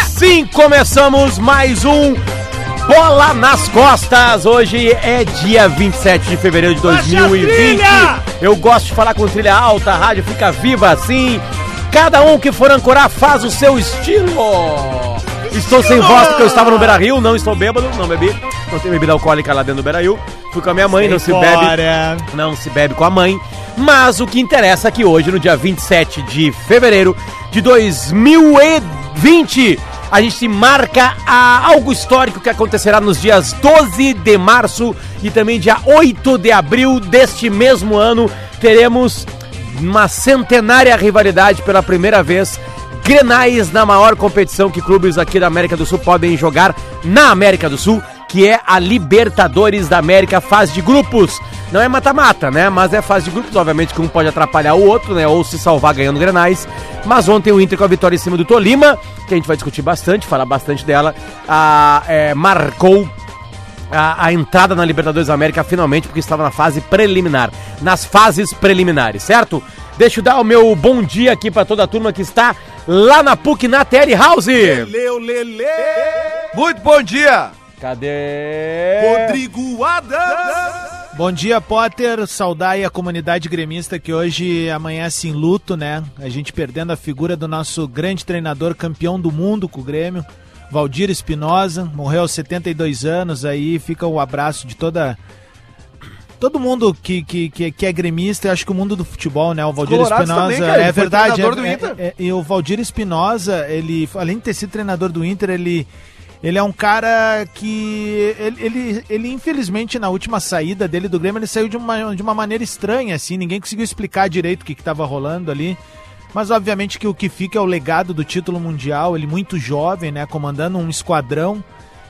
Assim começamos mais um Bola nas Costas. Hoje é dia 27 de fevereiro de 2020. Eu gosto de falar com trilha alta, a rádio fica viva assim. Cada um que for ancorar faz o seu estilo. Estou sem voz porque eu estava no Beira Rio, não estou bêbado, não bebi. Não tem bebida alcoólica lá dentro do Beira Rio. Fui com a minha mãe, não se bebe. Não se bebe com a mãe. Mas o que interessa é que hoje, no dia 27 de fevereiro de 2020, a gente marca a algo histórico que acontecerá nos dias 12 de março e também dia 8 de abril deste mesmo ano. Teremos uma centenária rivalidade pela primeira vez. Grenais na maior competição que clubes aqui da América do Sul podem jogar na América do Sul, que é a Libertadores da América, fase de grupos. Não é mata-mata, né? Mas é fase de grupos, obviamente que um pode atrapalhar o outro, né? Ou se salvar ganhando Grenais. Mas ontem o Inter com a vitória em cima do Tolima, que a gente vai discutir bastante, falar bastante dela, a, é, marcou a, a, entrada na Libertadores da América finalmente, porque estava na fase preliminar. Nas fases preliminares, certo? Deixa eu dar o meu bom dia aqui para toda a turma que está lá na PUC, na Terry House. Leleu, lele. Muito bom dia. Cadê? Rodrigo Adams. Bom dia, Potter. Saudar aí a comunidade gremista que hoje amanhece em luto, né? A gente perdendo a figura do nosso grande treinador, campeão do mundo com o Grêmio, Valdir Espinosa. Morreu aos 72 anos. Aí fica o abraço de toda todo mundo que, que, que, que, é gremista, acho que o mundo do futebol, né? O Valdir Espinosa. É verdade. É, é, é, e o Valdir Espinosa, ele, além de ter sido treinador do Inter, ele. Ele é um cara que. Ele, ele, ele, infelizmente, na última saída dele do Grêmio, ele saiu de uma, de uma maneira estranha, assim. Ninguém conseguiu explicar direito o que estava rolando ali. Mas, obviamente, que o que fica é o legado do título mundial. Ele muito jovem, né? Comandando um esquadrão.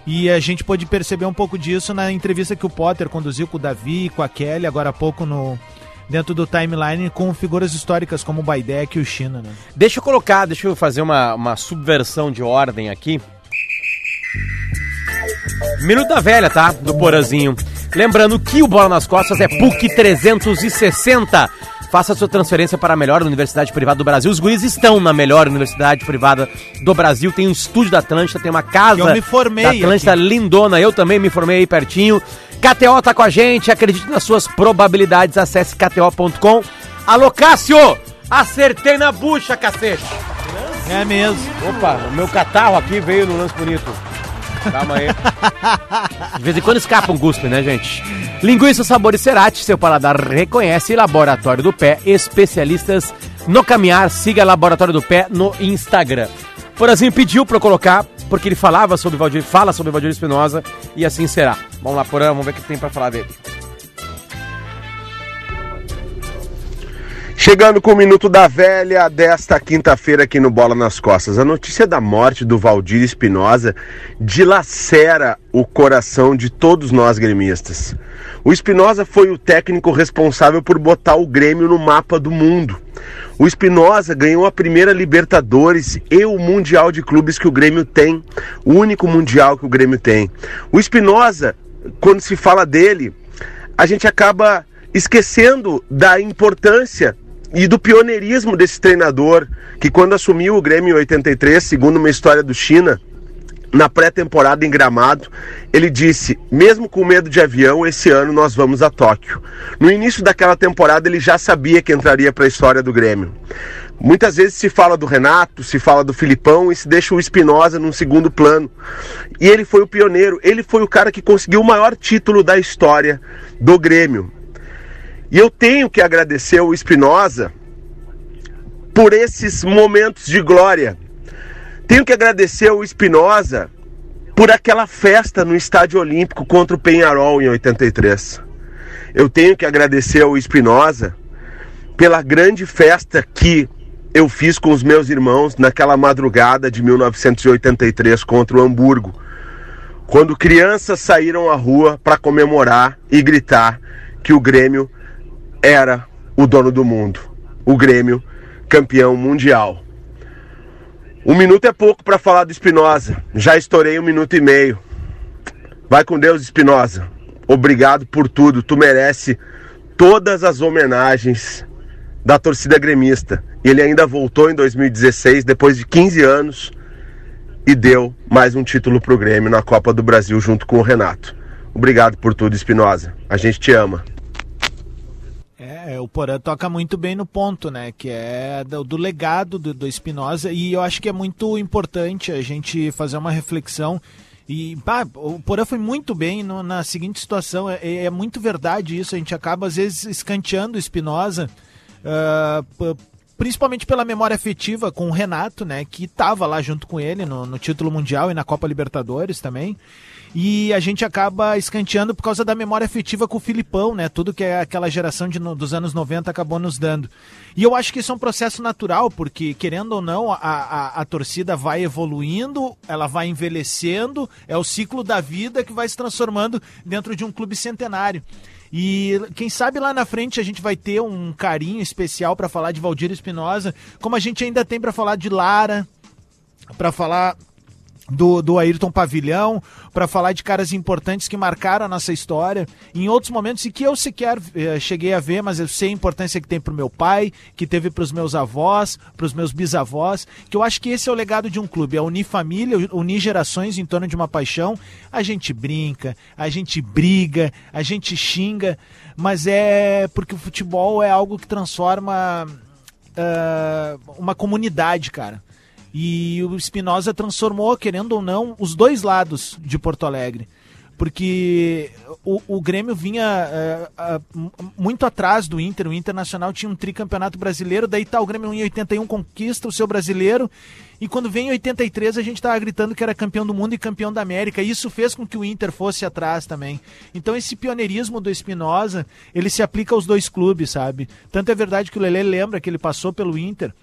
E a gente pôde perceber um pouco disso na entrevista que o Potter conduziu com o Davi, com a Kelly, agora há pouco no, dentro do timeline com figuras históricas como o Baidek e o China, né? Deixa eu colocar, deixa eu fazer uma, uma subversão de ordem aqui. Minuto da velha, tá? Do Porazinho. Lembrando que o Bola nas Costas é PUC 360. Faça sua transferência para a melhor universidade privada do Brasil. Os guris estão na melhor universidade privada do Brasil. Tem um estúdio da Atlântida, tem uma casa eu me formei da Atlântida aqui. lindona. Eu também me formei aí pertinho. KTO tá com a gente. Acredite nas suas probabilidades. Acesse kto.com. Alô, Cássio! Acertei na bucha, cacete! É mesmo. Opa, o meu catarro aqui veio no lance bonito. Calma aí. De vez em quando escapa um guspe, né, gente? Linguiça Sabor e Cerati, seu paladar reconhece. Laboratório do Pé, especialistas no caminhar. Siga Laboratório do Pé no Instagram. Porazinho pediu pra eu colocar, porque ele falava sobre Valdir, fala sobre Valdir Espinosa, e assim será. Vamos lá, Porã, vamos ver o que tem pra falar dele. Chegando com o Minuto da Velha desta quinta-feira aqui no Bola nas Costas. A notícia da morte do Valdir Espinosa dilacera o coração de todos nós gremistas. O Espinosa foi o técnico responsável por botar o Grêmio no mapa do mundo. O Espinosa ganhou a primeira Libertadores e o Mundial de Clubes que o Grêmio tem, o único Mundial que o Grêmio tem. O Espinosa, quando se fala dele, a gente acaba esquecendo da importância e do pioneirismo desse treinador, que quando assumiu o Grêmio em 83, segundo uma história do China, na pré-temporada em Gramado, ele disse: mesmo com medo de avião, esse ano nós vamos a Tóquio. No início daquela temporada, ele já sabia que entraria para a história do Grêmio. Muitas vezes se fala do Renato, se fala do Filipão e se deixa o Espinosa num segundo plano. E ele foi o pioneiro, ele foi o cara que conseguiu o maior título da história do Grêmio. E eu tenho que agradecer ao Espinosa por esses momentos de glória. Tenho que agradecer ao Espinosa por aquela festa no Estádio Olímpico contra o Penharol em 83. Eu tenho que agradecer ao Espinosa pela grande festa que eu fiz com os meus irmãos naquela madrugada de 1983 contra o Hamburgo, quando crianças saíram à rua para comemorar e gritar que o Grêmio era o dono do mundo, o Grêmio campeão mundial. Um minuto é pouco para falar do Espinosa. Já estourei um minuto e meio. Vai com Deus, Espinosa. Obrigado por tudo. Tu merece todas as homenagens da torcida gremista. E ele ainda voltou em 2016, depois de 15 anos, e deu mais um título pro Grêmio na Copa do Brasil junto com o Renato. Obrigado por tudo, Espinosa. A gente te ama. É, o Porã toca muito bem no ponto, né? Que é do, do legado do, do Espinosa. E eu acho que é muito importante a gente fazer uma reflexão. E pá, o Porã foi muito bem no, na seguinte situação. É, é, muito verdade isso. A gente acaba, às vezes, escanteando o Espinosa. Uh, principalmente pela memória afetiva com o Renato, né? Que estava lá junto com ele no, no título mundial e na Copa Libertadores também e a gente acaba escanteando por causa da memória afetiva com o Filipão, né? Tudo que aquela geração de, dos anos 90 acabou nos dando. E eu acho que isso é um processo natural, porque, querendo ou não, a, a, a torcida vai evoluindo, ela vai envelhecendo, é o ciclo da vida que vai se transformando dentro de um clube centenário. E quem sabe lá na frente a gente vai ter um carinho especial para falar de Valdir Espinosa, como a gente ainda tem para falar de Lara, para falar do, do Ayrton Pavilhão, para falar de caras importantes que marcaram a nossa história em outros momentos e que eu sequer eh, cheguei a ver, mas eu sei a importância que tem para o meu pai, que teve para os meus avós, para os meus bisavós, que eu acho que esse é o legado de um clube, é unir família, unir gerações em torno de uma paixão. A gente brinca, a gente briga, a gente xinga, mas é porque o futebol é algo que transforma uh, uma comunidade, cara. E o Espinosa transformou, querendo ou não, os dois lados de Porto Alegre. Porque o, o Grêmio vinha uh, muito atrás do Inter. O Internacional tinha um tricampeonato brasileiro, daí tá o Grêmio em 81 conquista o seu brasileiro. E quando vem em 83, a gente estava gritando que era campeão do mundo e campeão da América. E isso fez com que o Inter fosse atrás também. Então esse pioneirismo do Espinosa, ele se aplica aos dois clubes, sabe? Tanto é verdade que o Lele lembra que ele passou pelo Inter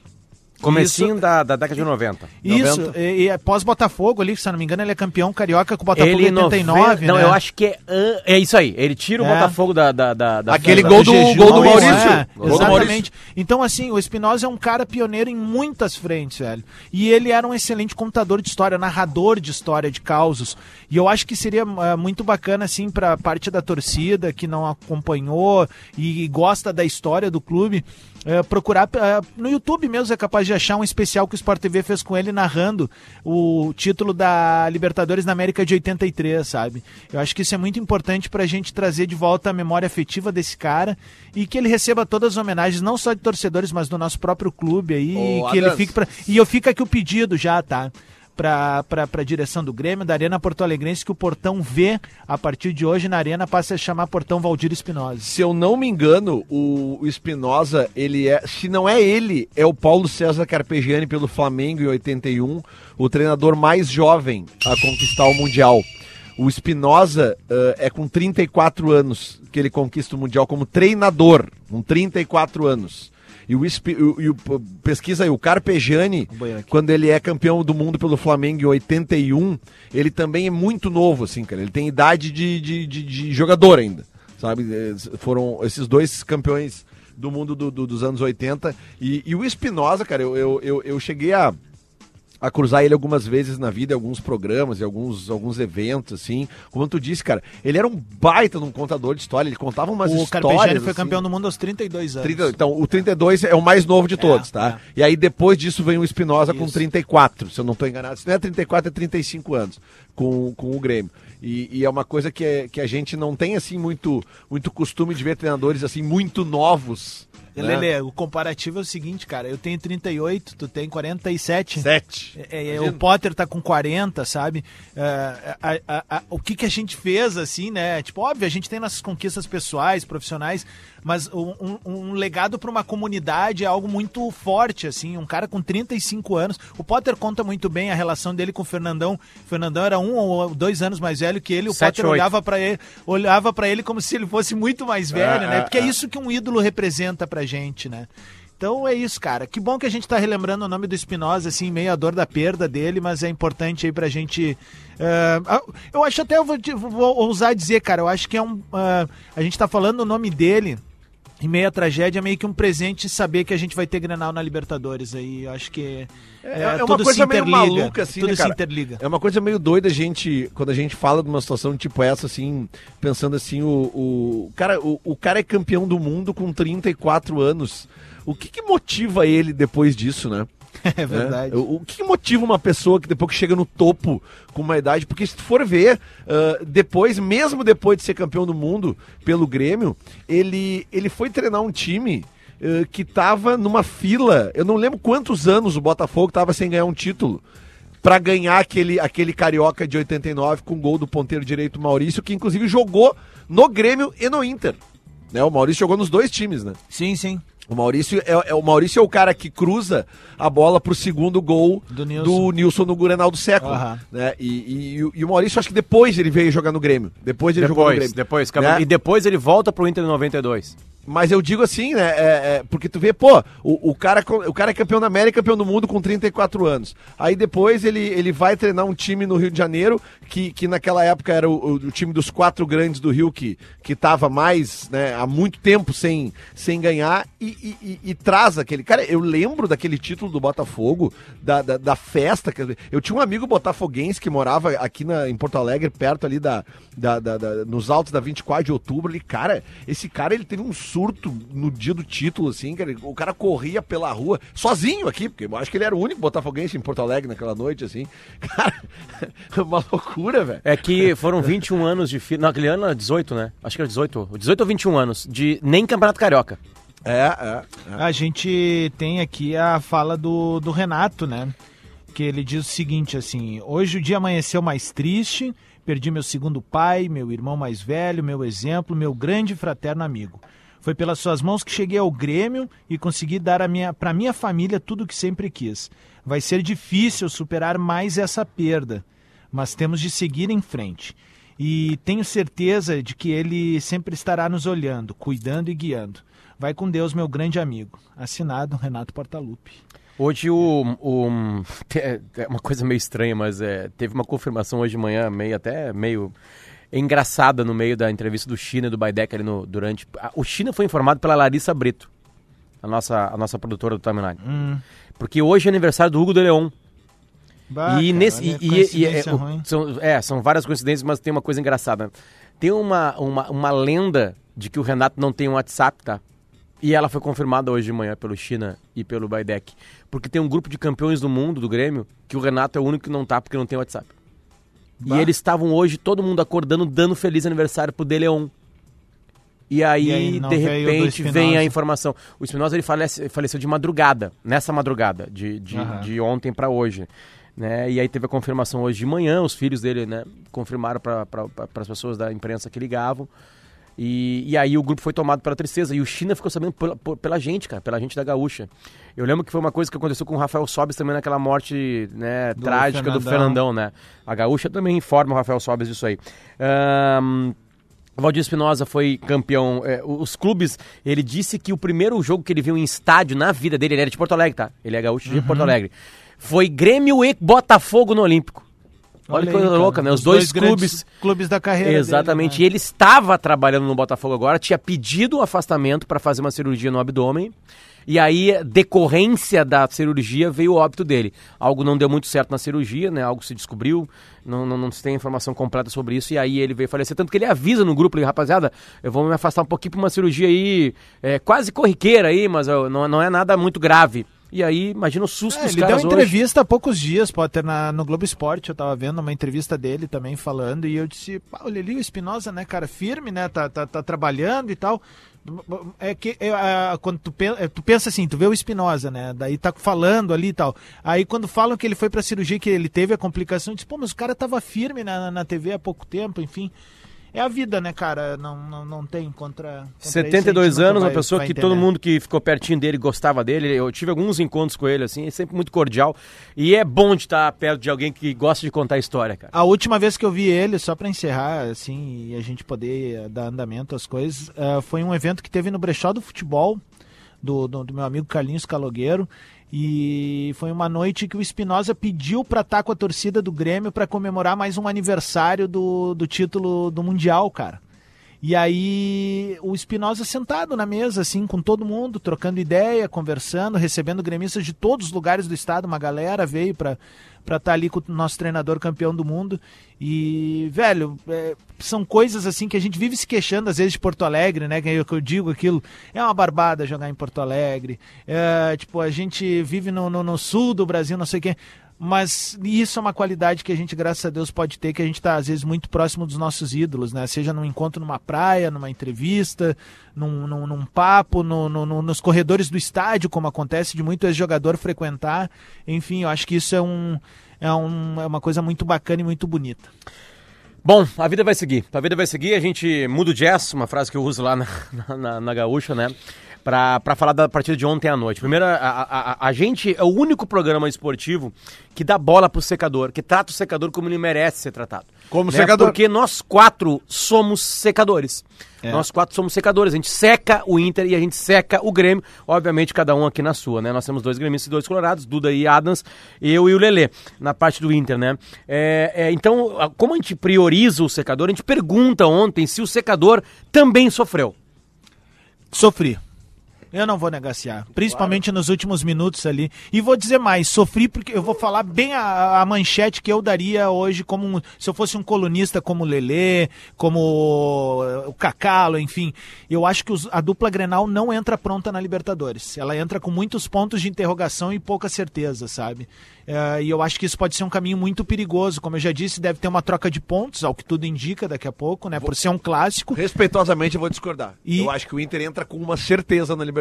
Comecinho isso, da, da década de 90. Isso, 90. e, e é pós-Botafogo ali, se não me engano, ele é campeão carioca com o Botafogo ele em 89, Não, né? eu acho que é, é isso aí. Ele tira o é. Botafogo da, da, da, da Aquele gol do, do, gol do Maurício. É, gol exatamente. Do Maurício. Então, assim, o Espinosa é um cara pioneiro em muitas frentes, velho. E ele era um excelente contador de história, narrador de história, de causos. E eu acho que seria uh, muito bacana, assim, pra parte da torcida que não acompanhou e, e gosta da história do clube, é, procurar é, no YouTube mesmo é capaz de achar um especial que o Sport TV fez com ele narrando o título da Libertadores na América de 83, sabe? Eu acho que isso é muito importante para a gente trazer de volta a memória afetiva desse cara e que ele receba todas as homenagens, não só de torcedores, mas do nosso próprio clube aí, Ô, que Adams. ele fique pra... e eu fico aqui o pedido já, tá? Para a direção do Grêmio, da Arena Porto Alegrense, que o Portão V, a partir de hoje, na Arena, passa a chamar Portão Valdir Espinosa. Se eu não me engano, o, Espinosa, ele é, se não é ele, é o Paulo César Carpegiani pelo Flamengo em 81, o treinador mais jovem a conquistar o Mundial. O Espinosa uh, é com 34 anos que ele conquista o Mundial como treinador, com 34 anos. E o, e o pesquisa aí, o Carpegiani, quando ele é campeão do mundo pelo Flamengo em 81, ele também é muito novo, assim, cara. Ele tem idade de, de, de, de jogador ainda, sabe? É, foram esses dois campeões do mundo do, do, dos anos 80. E, e o Espinosa, cara, eu, eu, eu, eu cheguei a a cruzar ele algumas vezes na vida, em alguns programas, em alguns, alguns eventos, assim. Como tu disse, cara, ele era um baita num contador de história, ele contava umas o histórias. O Carpegiani foi assim. campeão do mundo aos 32 anos. 30, então, o 32 é o mais novo de é, todos, é, tá? É. E aí depois disso vem o Espinosa com 34, se eu não estou enganado. Se não é 34, é 35 anos com, com o Grêmio. E, e, é uma coisa que, é, que a gente não tem, assim, muito, muito costume de ver treinadores, assim, muito novos né? Lele, o comparativo é o seguinte, cara. Eu tenho 38, tu tem 47. 7. É, é, o Potter tá com 40, sabe? É, a, a, a, o que, que a gente fez, assim, né? Tipo, óbvio, a gente tem nossas conquistas pessoais, profissionais, mas um, um, legado para uma comunidade é algo muito forte, assim. Um cara com 35 anos. O Potter conta muito bem a relação dele com o Fernandão. O Fernandão era um ou dois anos mais velho que ele. O Sete, Potter 8. olhava para ele, olhava para ele como se ele fosse muito mais velho, é, né? É, Porque é, é isso que um ídolo representa pra gente, né? Então é isso, cara. Que bom que a gente está relembrando o nome do Espinosa, assim, meio a dor da perda dele, mas é importante aí pra gente. Uh, eu acho até, eu vou, vou ousar dizer, cara, eu acho que é um. Uh, a gente está falando o nome dele em meio à tragédia, é meio que um presente saber que a gente vai ter Grenal na Libertadores. Aí eu acho que é, é uma coisa meio maluca, assim, tudo né, se cara? interliga. É uma coisa meio doida a gente, quando a gente fala de uma situação tipo essa, assim, pensando assim, o, o, cara, o, o cara é campeão do mundo com 34 anos. O que, que motiva ele depois disso, né? É verdade. né? O, o que, motiva uma pessoa que depois que chega no topo com uma idade? Porque se tu for ver, ah, depois, mesmo depois de ser campeão do mundo pelo Grêmio, ele, ele foi treinar um time ah, que tava numa fila. Eu não lembro quantos anos o Botafogo tava sem ganhar um título. Pra ganhar aquele, aquele carioca de 89 com gol do ponteiro direito Maurício, que inclusive jogou no Grêmio e no Inter. Né? O Maurício jogou nos dois times, né? Sim, sim. O Maurício é, é- o Maurício é o cara que cruza a bola pro segundo gol Do do Nilson. Nilson, no Grenal do século. Aham. Né? E, e- e o- e o Maurício, acho que depois ele veio jogar no Grêmio. Depois ele jogou no Depois, Grêmio. depois, Né? e depois ele volta pro Inter em 92. Mas eu digo assim, né? é- é, porque tu vê, pô, o, o, cara, o cara é campeão da América, campeão do mundo com 34 anos. Aí depois ele, ele vai treinar um time no Rio de Janeiro, que, que naquela época era o, o- time dos quatro grandes do Rio, que, que tava mais, né, há muito tempo sem, sem ganhar, e, e- e- e traz aquele. Cara, eu lembro daquele título do Botafogo, da, da, da festa. dizer, Eu tinha um amigo botafoguense que morava aqui na, em Porto Alegre, perto ali da, da, da- da- nos altos da 24 de outubro. E, cara, esse cara ele teve um surto no dia do título, assim, cara. O cara corria pela rua, sozinho aqui, porque eu acho que ele era o único botafoguense em Porto Alegre naquela noite, assim. Cara, uma loucura, velho. É que foram 21 anos de fila. Não, aquele ano era 18, né? Acho que era 18. 18 ou 21 anos. De nem Campeonato Carioca. É, é. é. A gente tem aqui a fala do, do Renato, né? Que ele diz o seguinte, assim, hoje o dia amanheceu mais triste, perdi meu segundo pai, meu irmão mais velho, meu exemplo, meu grande e fraterno amigo. Foi pelas suas mãos que cheguei ao Grêmio e consegui dar a minha, para minha família tudo o que sempre quis. Vai ser difícil superar mais essa perda, mas temos de seguir em frente. E tenho certeza de que ele sempre estará nos olhando, cuidando e guiando. Vai com Deus, meu grande amigo. Assinado Renato Portaluppi. Hoje o, o- é é uma coisa meio estranha, mas é, teve uma confirmação hoje de manhã, meio até meio engraçada no meio da entrevista do China e do Baidec ali no, durante. a- O China foi informado pela Larissa Brito, a nossa, a nossa produtora do Timeline. Porque hoje é aniversário do Hugo de Leon. E nesse. E, e- e- é, o- ruim. são, é, são várias coincidências, mas tem uma coisa engraçada. Tem uma, uma, uma lenda de que o Renato não tem um WhatsApp, tá? E ela foi confirmada hoje de manhã pelo China e pelo Baidec. Porque tem um grupo de campeões do mundo, do Grêmio, que o Renato é o único que não tá porque não tem WhatsApp. Bah. E eles estavam hoje, todo mundo acordando, dando feliz aniversário pro De Leon. E aí, E aí, de repente, vem a informação. O Espinosa ele falece- faleceu de madrugada, nessa madrugada, de, de, Aham. de ontem para hoje. Né? E aí teve a confirmação hoje de manhã, os filhos dele né, confirmaram para as pessoas da imprensa que ligavam. E, e aí o grupo foi tomado pela tristeza. E o China ficou sabendo pela, pela gente, cara, pela gente da Gaúcha. Eu lembro que foi uma coisa que aconteceu com o Rafael Sobes também naquela morte né, Do trágica do Fernandão. Fernandão, né? A Gaúcha também informa o Rafael Sobes disso aí. O Valdir Espinosa foi campeão. é, os clubes, ele disse que o primeiro jogo que ele viu em estádio na vida dele, ele era de Porto Alegre, tá? Ele é gaúcho de Porto Alegre. Foi Grêmio e Botafogo no Olímpico. Olha, que aí, coisa louca, né? Os, dois, grandes clubes. clubes da carreira. Exatamente. dele, E ele estava trabalhando no Botafogo agora, tinha pedido o afastamento para fazer uma cirurgia no abdômen. E aí, decorrência da cirurgia, veio o óbito dele. Algo não deu muito certo na cirurgia, né? Algo se descobriu, não, não, não se tem informação completa sobre isso. E aí ele veio falecer. Tanto que ele avisa no grupo, rapaziada, eu vou me afastar um pouquinho para uma cirurgia aí, é, quase corriqueira aí, mas não, não é nada muito grave. E aí, imagina o susto É, dos ele deu caras uma hoje. entrevista há poucos dias, Potter, na, no Globo Esporte. Eu tava vendo uma entrevista dele também falando. E eu disse: "Pá, olha ali o Espinosa, né, cara, firme, né? Tá, tá, tá trabalhando e tal. É que é, ah, quando tu, é, tu pensa assim, tu vê o Espinosa, né? Daí tá falando ali e tal. Aí quando falam que ele foi pra cirurgia, que ele teve a complicação, eu disse, pô, mas o cara tava firme na, na TV há pouco tempo, enfim. É a vida, né, cara? Não, não, não tem contra. contra isso, a 72 gente nunca anos, uma vai- pessoa vai que todo mundo que ficou pertinho dele gostava dele. Eu tive alguns encontros com ele, assim, é sempre muito cordial. E é bom de estar perto de alguém que gosta de contar história, cara. A última vez que eu vi ele, só pra encerrar, assim, e a gente poder eh, dar andamento às coisas, eh, foi um evento que teve no Brechó do Futebol, do, do, do meu amigo Carlinhos Calogueiro, e foi uma noite que o Espinosa pediu pra estar com a torcida do Grêmio pra comemorar mais um aniversário do, do título do Mundial, cara. E aí o Espinosa sentado na mesa, assim, com todo mundo, trocando ideia, conversando, recebendo gremistas de todos os lugares do estado, uma galera veio para para estar tá ali com o nosso treinador campeão do mundo. E, velho, é, são coisas assim que a gente vive se queixando às vezes de Porto Alegre, né? Que eu, que eu digo aquilo, é uma barbada jogar em Porto Alegre. É, tipo, a gente vive no, no, no sul do Brasil, não sei o quê mas isso é uma qualidade que a gente, graças a Deus, pode ter, que a gente está, às vezes, muito próximo dos nossos ídolos, né? Seja num encontro numa praia, numa entrevista, num, num, num papo, no, no, nos corredores do estádio, como acontece de muito ex-jogador frequentar. Enfim, eu acho que isso é, um, é, um, é uma coisa muito bacana e muito bonita. Bom, a vida vai seguir. A vida vai seguir, a gente muda o jazz, uma frase que eu uso lá na, na, na gaúcha, né? Para falar da partida de ontem à noite. Primeiro, a, a, a, gente é o único programa esportivo que dá bola pro secador, que trata o secador como ele merece ser tratado. Como né? secador? Porque nós quatro somos secadores. É. Nós quatro somos secadores. A gente seca o Inter e a gente seca o Grêmio. Obviamente, cada um aqui na sua, né? Nós temos dois gremistas e dois colorados, Duda e Adams, eu e o Lelê, na parte do Inter, né? É, é, então, como a gente prioriza o secador, a gente pergunta ontem se o secador também sofreu. Sofri. Eu não vou negaciar. Principalmente claro. nos últimos minutos ali. E vou dizer mais, sofri porque eu vou falar bem a, a manchete que eu daria hoje como um, se eu fosse um colunista como o Lelê, como o Cacalo, enfim. Eu acho que os, a dupla Grenal não entra pronta na Libertadores. Ela entra com muitos pontos de interrogação e pouca certeza, sabe? Uh, e eu acho que isso pode ser um caminho muito perigoso. Como eu já disse, deve ter uma troca de pontos, ao que tudo indica daqui a pouco, né? Vou... Por ser um clássico. Respeitosamente, eu vou discordar. E... Eu acho que o Inter entra com uma certeza na Libertadores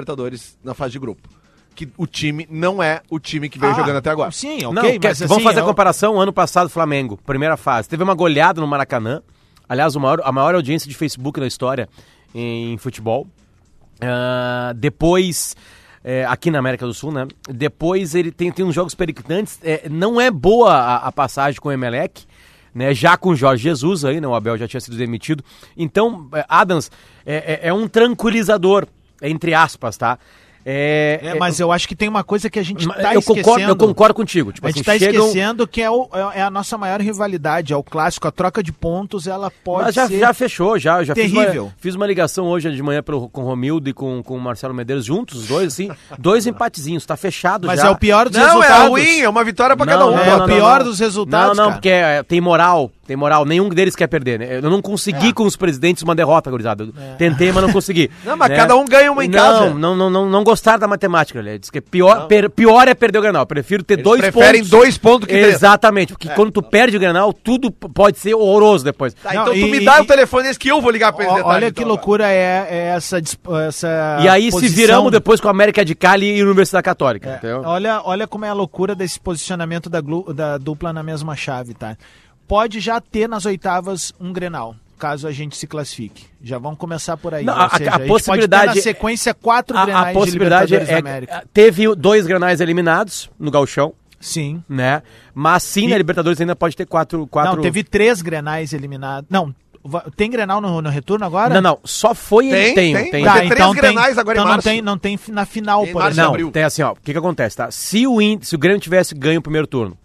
na fase de grupo. Que o time não é o time que veio ah, jogando até agora. Sim, ok. Não, mas, vamos assim, fazer a comparação ano passado, Flamengo, primeira fase. Teve uma goleada no Maracanã. Aliás, maior, a maior audiência de Facebook na história em futebol. Uh, depois é, aqui na América do Sul, né? Depois ele tem, tem uns jogos periclitantes. É, não é boa a, a, passagem com o Emelec, né? Já com o Jorge Jesus aí, né? O Abel já tinha sido demitido. Então, é, Adams é, é, é um tranquilizador, entre aspas, tá? É, é, mas eu acho que tem uma coisa que a gente está esquecendo. Concordo, eu concordo contigo. Tipo a gente está assim, chegam... esquecendo que é, o, é, a nossa maior rivalidade, é o clássico, a troca de pontos, ela pode mas já, ser já fechou, já. já terrível. Fiz uma, fiz uma ligação hoje de manhã pro, com o Romildo e com, com o Marcelo Medeiros juntos, os dois, assim, dois empatezinhos, está fechado mas já. Mas é o pior dos não, resultados. Não, é ruim, é uma vitória para cada um. É, o pior dos resultados, Não, não, cara. porque é, tem moral, tem moral, nenhum deles quer perder, né? Eu não consegui é. com os presidentes uma derrota, gurizada. É. Tentei, mas não consegui. não, mas né? cada um ganha uma em não, casa. Não, não, não, não gostaram da matemática, ele diz que pior, per, pior é perder o Granal. Prefiro ter Eles dois preferem pontos. dois pontos que Exatamente, porque é. quando tu perde o Granal, tudo pode ser horroroso depois. Tá, não, então e, tu me dá e, o telefone esse que eu vou ligar pra eles Olha que então, loucura é, é, essa, essa E aí posição... se viramos depois com a América de Cali e Universidade Católica. É. Olha, olha como é a loucura desse posicionamento da, da dupla na mesma chave, tá? pode já ter nas oitavas um Grenal, caso a gente se classifique. Já vamos começar por aí. Não, a, seja, a, a possibilidade na sequência quatro a, Grenais a possibilidade é, América. Teve dois Grenais eliminados no Gauchão. Sim. Né? Mas sim, e... na Libertadores ainda pode ter quatro, quatro... Não, teve três Grenais eliminados. Não, tem Grenal no, no, retorno agora? Não, não. Só foi tem, tem. tem. tem. Tá, tem então três Grenais agora então em março. Não tem, não tem na final, por exemplo. Não, tem assim, ó. O que que acontece, tá? Se o, se o Grêmio tivesse ganho o primeiro turno,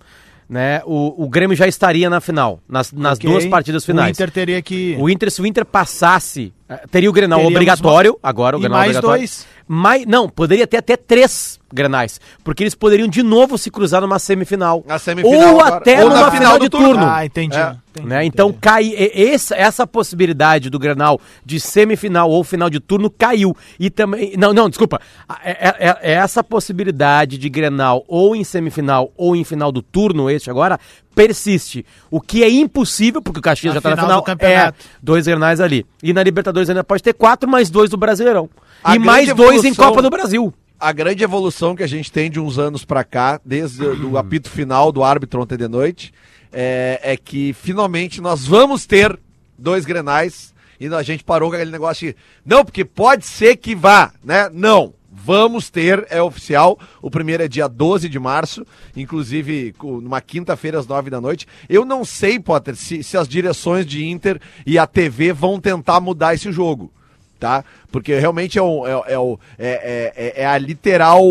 né, o, o Grêmio já estaria na final, nas, nas okay. duas partidas finais. O Inter teria que. O Inter, se o Inter passasse, teria o Grenal Teríamos obrigatório, uma... agora o e Grenal mais obrigatório. dois. Mais, não, poderia ter até três Grenais, porque eles poderiam de novo se cruzar numa semifinal. Na semifinal ou agora. até ou numa final, final de turno. turno. Ah, entendi. É. entendi, né? Então entendi. cai essa, essa possibilidade do Grenal de semifinal ou final de turno caiu. E também. Não, não, desculpa. É, é, é, é essa possibilidade de Grenal ou em semifinal ou em final do turno, este agora, persiste. O que é impossível, porque o Caxias na já está na final, é dois Grenais ali. E na Libertadores ainda pode ter quatro, mais dois do Brasileirão. A e mais evolução... dois em Copa do Brasil a grande evolução que a gente tem de uns anos para cá, desde o apito final do árbitro ontem de noite, é, é, que finalmente nós vamos ter dois grenais e a gente parou com aquele negócio de, não, porque pode ser que vá, né? Não. Vamos ter, é oficial. O primeiro é dia 12 de março, inclusive numa quinta-feira às 9 da noite. Eu não sei, Potter, se, se as direções de Inter e a TV vão tentar mudar esse jogo tá? Porque realmente é, o, é, é, o, é, é, é a literal,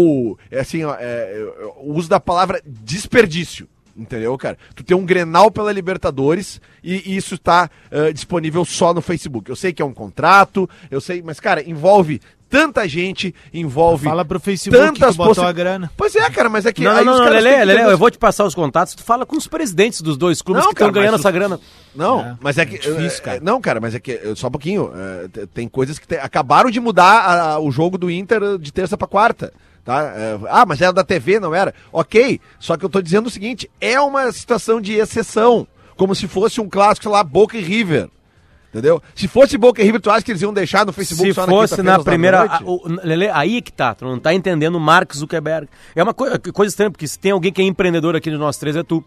é assim, é, o uso da palavra desperdício. Entendeu, cara? Tu tem um Grenal pela Libertadores e, e isso tá uh, disponível só no Facebook. Eu sei que é um contrato, eu sei, mas, cara, envolve tanta gente, envolve. Fala pro Facebook tantas que botou a grana. Pois é, cara, mas é que. Não, aí não, não, Lele, Lele, ter- eu vou te passar os contatos, tu fala com os presidentes dos dois clubes Não, que estão ganhando essa os- grana. Não, É, mas é que. difícil, é, cara. é, Não, cara, mas é que. é, Só um pouquinho. é, te- tem coisas que. te- acabaram de mudar a- o jogo do Inter de terça pra quarta. Tá? É, ah, mas era da TV, não era? Ok. Só que eu tô dizendo o seguinte: é uma situação de exceção. Como se fosse um clássico, sei lá, Boca e River. Entendeu? Se fosse Boca e River, tu acha que eles iam deixar no Facebook Se só fosse na primeira. a- o- Lele, aí que tá, tu não tá entendendo o Mark Zuckerberg. É uma coi- coisa estranha, porque se tem alguém que é empreendedor aqui de nós três, é tu.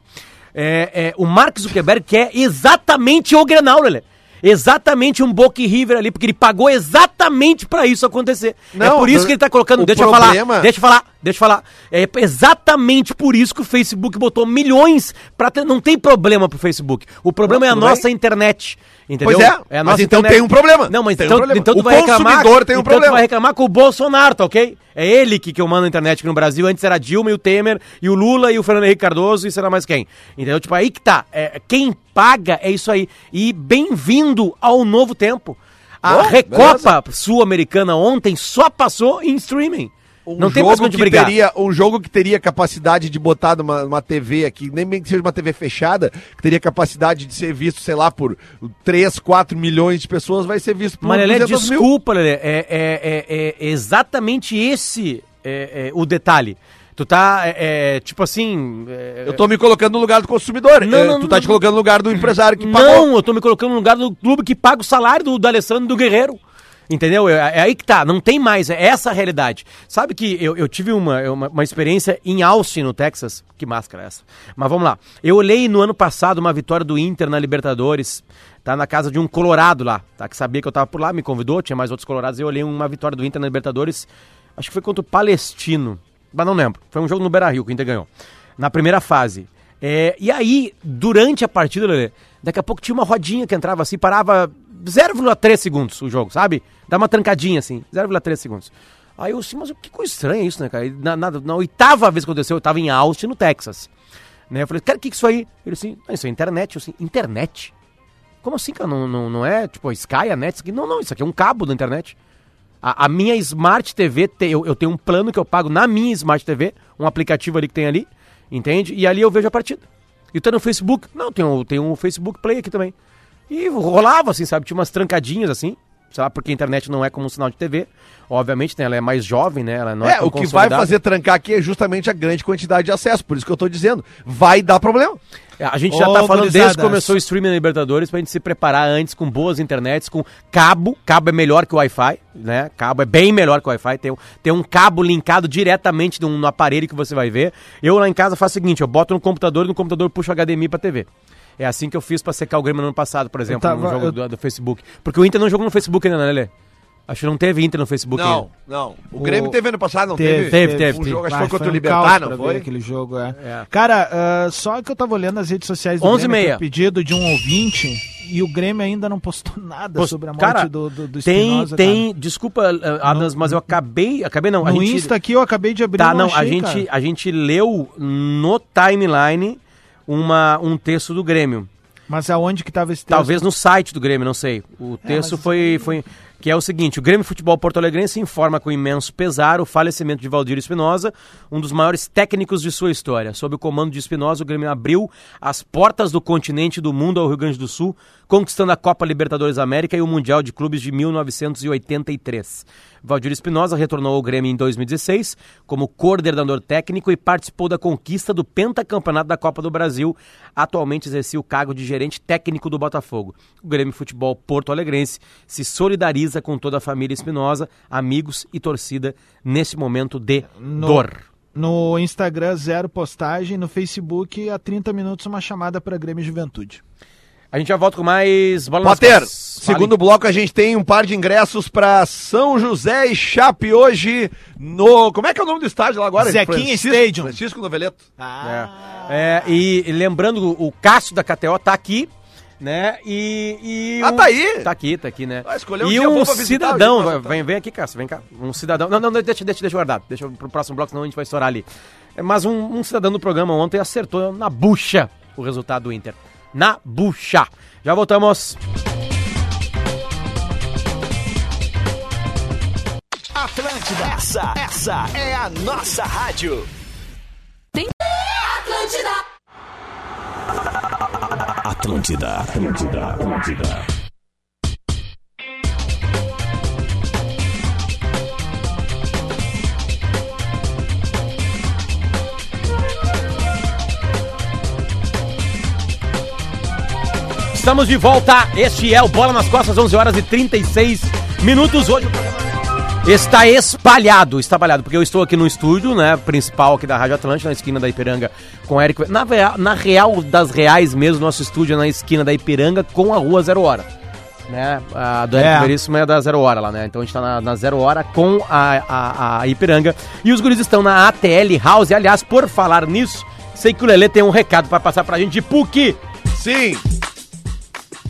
É, é, o Mark Zuckerberg quer exatamente o Grenal, Lele. Exatamente um Boca e River ali, porque ele pagou exatamente pra isso acontecer. é Não, por isso que ele tá colocando. Deixa eu problema- falar, deixa eu falar, deixa eu falar. É exatamente por isso que o Facebook botou milhões pra ter. Não tem problema pro Facebook. O problema Não, é a nossa bem. internet. Entendeu? Pois é, a mas então tem um problema. Não, mas Tem um então, problema. então tu O vai reclamar. consumidor tem um então problema. tu vai reclamar com o Bolsonaro, tá ok? É ele que, que eu mando na internet aqui no Brasil. Antes era a Dilma e o Temer, e o Lula e o Fernando Henrique Cardoso, e será mais quem? Entendeu? Tipo, aí que tá. É, quem paga é isso aí. E bem-vindo ao novo tempo. A Bom, Recopa Sul-Americana ontem só passou em streaming. Um não tem jogo que brigar. teria um jogo que teria capacidade de botar numa, numa TV aqui, nem bem que seja uma TV fechada, que teria capacidade de ser visto, sei lá, por 3, 4 milhões de pessoas, vai ser visto por Mas, Lelê, 200 mil. desculpa, Lelê, é, é, é, é exatamente esse é, é, o detalhe. Tu tá, é, é, tipo assim... é, Eu tô me colocando no lugar do consumidor. Não, É, não, tu tá não. te colocando no lugar do empresário que não, pagou. eu tô me colocando no lugar do clube que paga o salário do, do Alessandro e do Guerreiro. Entendeu? É, é aí que tá, não tem mais, é essa a realidade. Sabe que eu, eu tive uma, uma, uma experiência em Austin, no Texas. Que máscara é essa? Mas vamos lá. Eu olhei no ano passado uma vitória do Inter na Libertadores, tá na casa de um colorado lá, tá? Que sabia que eu tava por lá, me convidou, tinha mais outros colorados, eu olhei uma vitória do Inter na Libertadores, acho que foi contra o Palestino, mas não lembro. Foi um jogo no Beira-Rio que o Inter ganhou. Na primeira fase. É, e aí, durante a partida, Lelê, daqui a pouco tinha uma rodinha que entrava assim, parava 0,3 segundos o jogo, sabe? Dá uma trancadinha assim, 0,3 segundos. Aí eu assim, mas que coisa estranha isso, né, cara? Na, na, na oitava vez que aconteceu, eu tava em Austin, no Texas. Né? Eu falei, cara, o que que é isso aí? Ele assim, ah, isso é internet. Eu assim, internet? Como assim, cara? Não, não, não é tipo Sky, a Net? Não, não, isso aqui é um cabo da internet. A, a minha Smart TV, te- eu, eu tenho um plano que eu pago na minha Smart TV, um aplicativo ali que tem ali, entende? E ali eu vejo a partida. E tá no Facebook? Não, tem um, tem um Facebook Play aqui também. E rolava assim, sabe? Tinha umas trancadinhas assim, sei lá, porque a internet não é como um sinal de TV. Obviamente, né? Ela é mais jovem, né? Ela não é, É, o que vai fazer trancar aqui é justamente a grande quantidade de acesso. Por isso que eu tô dizendo. Vai dar problema. É, A gente já tá falando desde que começou o streaming na Libertadores pra gente se preparar antes com boas internets, com cabo. Cabo é melhor que o Wi-Fi, né? Cabo é bem melhor que o Wi-Fi. Tem, um- tem um cabo linkado diretamente no, no aparelho que você vai ver. Eu lá em casa faço o seguinte: eu boto no computador e no computador puxo HDMI pra TV. É assim que eu fiz pra secar o Grêmio no ano passado, por exemplo, tava- no jogo eu- do, do Facebook. Porque o Inter não jogou no Facebook ainda, né, Lelê? Acho que não teve Inter no Facebook ainda. não. O O- Grêmio teve ano passado, não Teve, teve, teve, Um teve. jogo, acho que Ah, foi contra o Libertar, não foi? aquele jogo, é. É. Cara, ah, só que eu tava olhando as redes sociais do 11 e Grêmio, pedido de um ouvinte, e o Grêmio ainda não postou nada Post- sobre a morte cara, do, do, do Tem, Espinosa, tem, desculpa, uh, Adams, mas eu acabei, acabei não, a No gente... Insta aqui eu acabei de abrir Tá, não, a achei, gente, cara. a gente leu no timeline uma, um texto do Grêmio. Mas aonde que tava esse texto? Talvez no site do Grêmio, não sei. O texto mas foi, foi. Que é o seguinte: o Grêmio Futebol Porto Alegrense informa com imenso pesar o falecimento de Valdir Espinosa, um dos maiores técnicos de sua história. Sob o comando de Espinosa, o Grêmio abriu as portas do continente do mundo ao Rio Grande do Sul, conquistando a Copa Libertadores América e o Mundial de Clubes de 1983. Valdir Espinosa retornou ao Grêmio em 2016 como coordenador técnico e participou da conquista do pentacampeonato da Copa do Brasil. Atualmente exercia o cargo de gerente técnico do Botafogo. O Grêmio Futebol Porto Alegrense se solidariza com toda a família Espinosa, amigos e torcida nesse momento de No- dor. No Instagram, zero postagem. No Facebook, há 30 minutos, uma chamada para Grêmio Juventude. A gente já volta com mais bola nas Potter, segundo bloco a gente tem um par de ingressos pra São José e Chape hoje no... Como é que é o nome do estádio lá agora? Zequinha Francisco, Stadium. Francisco Noveleto. Ah, É, e, e lembrando, o Cássio da KTO tá aqui, né? E. e Ah, um- tá aí? Tá aqui, tá aqui, né? Ah, escolheu um e um cidadão, vem, vem aqui, Cássio, vem cá. Um cidadão. Não, não, não, deixa, deixa, deixa guardado. Deixa pro próximo bloco, senão a gente vai estourar ali. É, Mas um, um cidadão do programa ontem acertou na bucha o resultado do Inter. Na bucha. Já voltamos. Atlântida, essa, essa é a nossa rádio. Atlântida, Atlântida, Atlântida. Estamos de volta. Este é o Bola nas Costas, 11 horas e 36 minutos. Hoje está espalhado, está espalhado, porque eu estou aqui no estúdio, né, principal aqui da Rádio Atlântica, na esquina da Ipiranga, com o Eric. Na, na real das reais mesmo, nosso estúdio é na esquina da Ipiranga com a rua Zero Hora. Né? A do Eric É. Veríssimo é da Zero Hora lá, né? Então a gente tá na, na Zero Hora com a, a, a Ipiranga. E os guris estão na ATL House. E, aliás, por falar nisso, sei que o Lelê tem um recado para passar pra gente de PUC. Sim.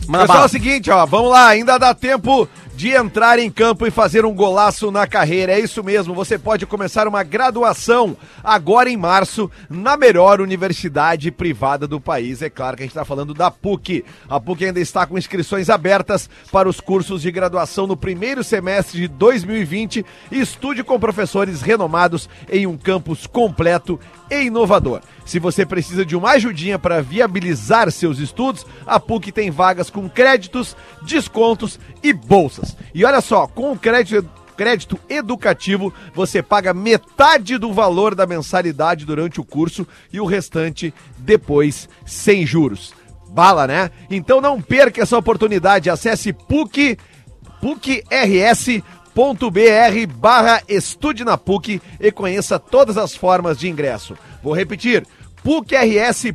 Manda Pessoal, é o seguinte, ó, vamos lá, ainda dá tempo de entrar em campo e fazer um golaço na carreira. É isso mesmo, você pode começar uma graduação agora em março na melhor universidade privada do país. É claro que a gente está falando da PUC. A PUC ainda está com inscrições abertas para os cursos de graduação no primeiro semestre de 2020 e estude com professores renomados em um campus completo e inovador. Se você precisa de uma ajudinha para viabilizar seus estudos, a PUC tem vagas com créditos, descontos e bolsas. E olha só, com o crédito crédito educativo, você paga metade do valor da mensalidade durante o curso e o restante depois sem juros. Bala, né? Então não perca essa oportunidade. Acesse PUC pucrs.br barra estude na PUC e conheça todas as formas de ingresso. Vou repetir, pucrs.br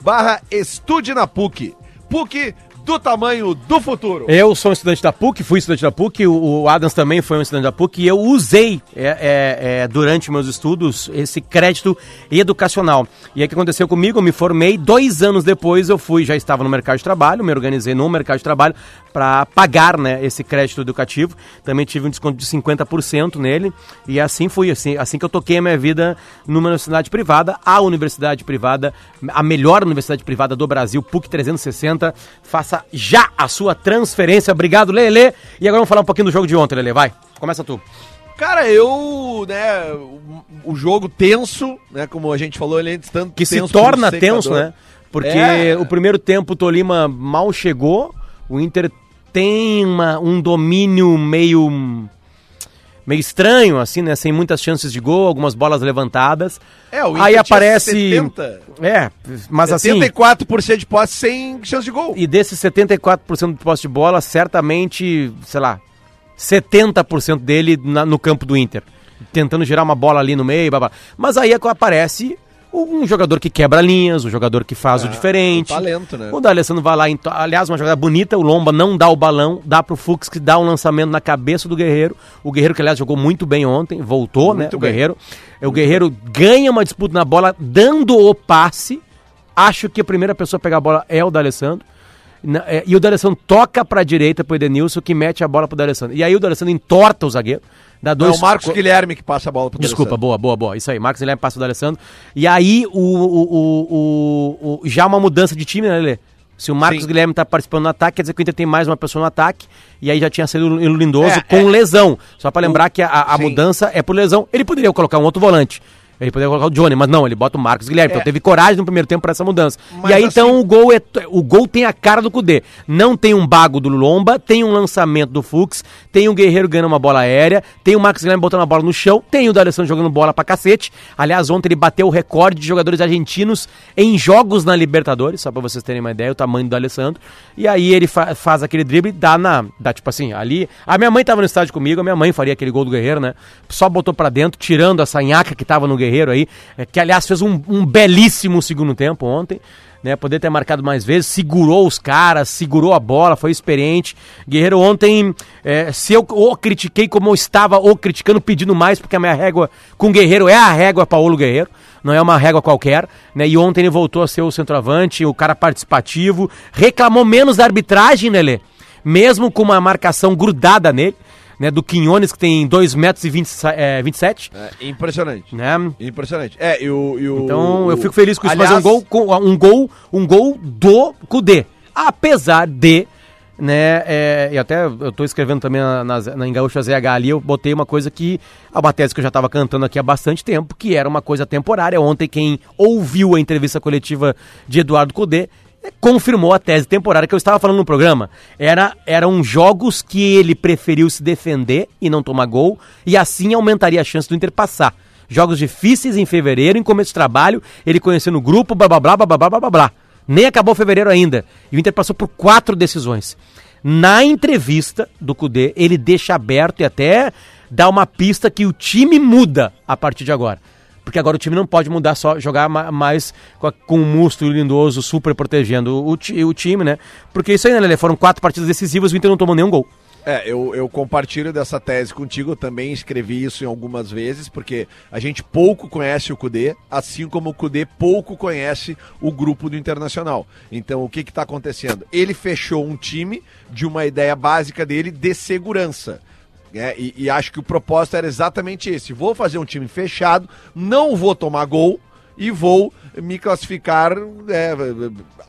barra estude na. PUC do tamanho do futuro. Eu sou um estudante da PUC, fui estudante da PUC, o, Adams também foi um estudante da PUC e eu usei é, é, é, durante meus estudos esse crédito educacional. E aí o que aconteceu comigo? Eu me formei, dois anos depois eu fui, já estava no mercado de trabalho, me organizei no mercado de trabalho para pagar né, esse crédito educativo. Também tive um desconto de 50% nele e assim fui, assim, assim que eu toquei a minha vida numa universidade privada, a universidade privada, a melhor universidade privada do Brasil, PUC 360. Faça já a sua transferência. Obrigado, Lele. E agora vamos falar um pouquinho do jogo de ontem, Lele. Vai, começa tu. Cara, eu, né, o, o jogo tenso, né, como a gente falou, ele é tanto Que se torna tenso, né? Porque É. o primeiro tempo o Tolima mal chegou, o Inter tem uma- um domínio meio meio estranho, assim, né? Sem muitas chances de gol, algumas bolas levantadas. É, o Inter Aí aparece. 70. É, mas assim. 74% de posse sem chance de gol. E desses 74% de posse de bola, certamente, sei lá, 70% dele na- no campo do Inter. Tentando gerar uma bola ali no meio, babá. Mas aí é que aparece um jogador que quebra linhas, um jogador que faz o diferente. um talento, né? O D'Alessandro vai lá, aliás, uma jogada bonita, o Lomba não dá o balão, dá pro Fux que dá um lançamento na cabeça do Guerreiro. O Guerreiro que aliás jogou muito bem ontem, voltou, né? Muito O bem. Guerreiro. O Guerreiro ganha uma disputa na bola dando o passe. Acho que a primeira pessoa a pegar a bola é o D'Alessandro. É, E o D'Alessandro toca pra direita pro Edenilson, que mete a bola pro D'Alessandro. E aí o D'Alessandro entorta o zagueiro. Dá É dois o Marcos Guilherme que passa a bola pro Desculpa, boa, boa, boa. Isso aí, Marcos Guilherme passa o D'Alessandro. E aí, o, o, o, o- já uma mudança de time, né, Lelê? Se o Marcos Sim. Guilherme tá participando no ataque, quer dizer que o Inter tem mais uma pessoa no ataque. E aí já tinha sido o Lindoso É, com é. lesão. Só pra lembrar que a, a mudança é por lesão. Ele poderia colocar um outro volante. Ele poderia colocar o Johnny, mas não, ele bota o Marcos Guilherme. Então teve coragem no primeiro tempo pra essa mudança. Mas e aí, assim- então, o gol, é, o gol tem a cara do Cudê. Não tem um bago do Lomba, tem um lançamento do Fux, tem um Guerreiro ganhando uma bola aérea, tem o Marcos Guilherme botando a bola no chão, tem o D'Alessandro jogando bola pra cacete. Aliás, ontem ele bateu o recorde de jogadores argentinos em jogos na Libertadores, só pra vocês terem uma ideia, o tamanho do D'Alessandro. E aí ele fa- faz aquele drible, dá na. Dá tipo assim, ali. A minha mãe tava no estádio comigo, a minha mãe faria aquele gol do Guerreiro, né? Só botou pra dentro, tirando a sanhaca que tava no Guerreiro aí, é, que aliás fez um, um belíssimo segundo tempo ontem. Né, poder ter marcado mais vezes, segurou os caras, segurou a bola, foi experiente. Guerreiro ontem, é, se eu o critiquei como eu estava ou criticando, pedindo mais, porque a minha régua com Guerreiro é a régua Paulo Guerreiro, não é uma régua qualquer, né? E ontem ele voltou a ser o centroavante, o cara participativo, reclamou menos da arbitragem, né, Lê? Mesmo com uma marcação grudada nele. Né, do Quinones, que tem 2 metros e 20, é, 27, É, impressionante. né? Impressionante. É, e o. e o- Então o- eu fico feliz com isso, Aliás, mas é um gol, um gol, um gol do Cudê. Apesar de, né, é, e até eu tô escrevendo também na, na, na em Gaúcha ZH ali, eu botei uma coisa que, a uma tese que eu já tava cantando aqui há bastante tempo, que era uma coisa temporária. Ontem quem ouviu a entrevista coletiva de Eduardo Cudê é, confirmou a tese temporária que eu estava falando no programa. Era, eram jogos que ele preferiu se defender e não tomar gol, e assim aumentaria a chance do Inter passar. Jogos difíceis em fevereiro, em começo de trabalho, ele conhecendo o grupo, blá blá blá blá blá blá blá. Nem acabou fevereiro ainda. E o Inter passou por quatro decisões. Na entrevista do Cudê, ele deixa aberto e até dá uma pista que o time muda a partir de agora. Porque agora o time não pode mudar só, jogar ma- mais com, a- com o Musto e o Lindoso super protegendo o, o time, né? Porque isso aí, né, Lelê? Foram quatro partidas decisivas o Inter não tomou nenhum gol. É, eu, eu compartilho dessa tese contigo, eu também escrevi isso em algumas vezes, porque a gente pouco conhece o Cudê, assim como o Cudê pouco conhece o grupo do Internacional. Então, o que está acontecendo? Ele fechou um time de uma ideia básica dele de segurança. Né? e, e acho que o propósito era exatamente esse. Vou fazer um time fechado, não vou tomar gol e vou me classificar é,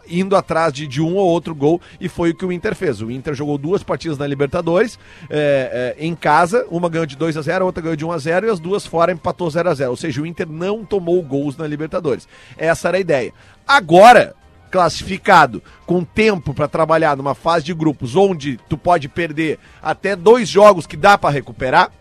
indo atrás de, de um ou outro gol, e foi o que o Inter fez. O Inter jogou duas partidas na Libertadores, é, é, em casa, uma ganhou de 2 a 0 a outra ganhou de 1 a 0 e as duas fora empatou 0 a 0 Ou seja, o Inter não tomou gols na Libertadores. Essa era a ideia. Agora, classificado, com tempo para trabalhar numa fase de grupos onde tu pode perder até dois jogos que dá para recuperar,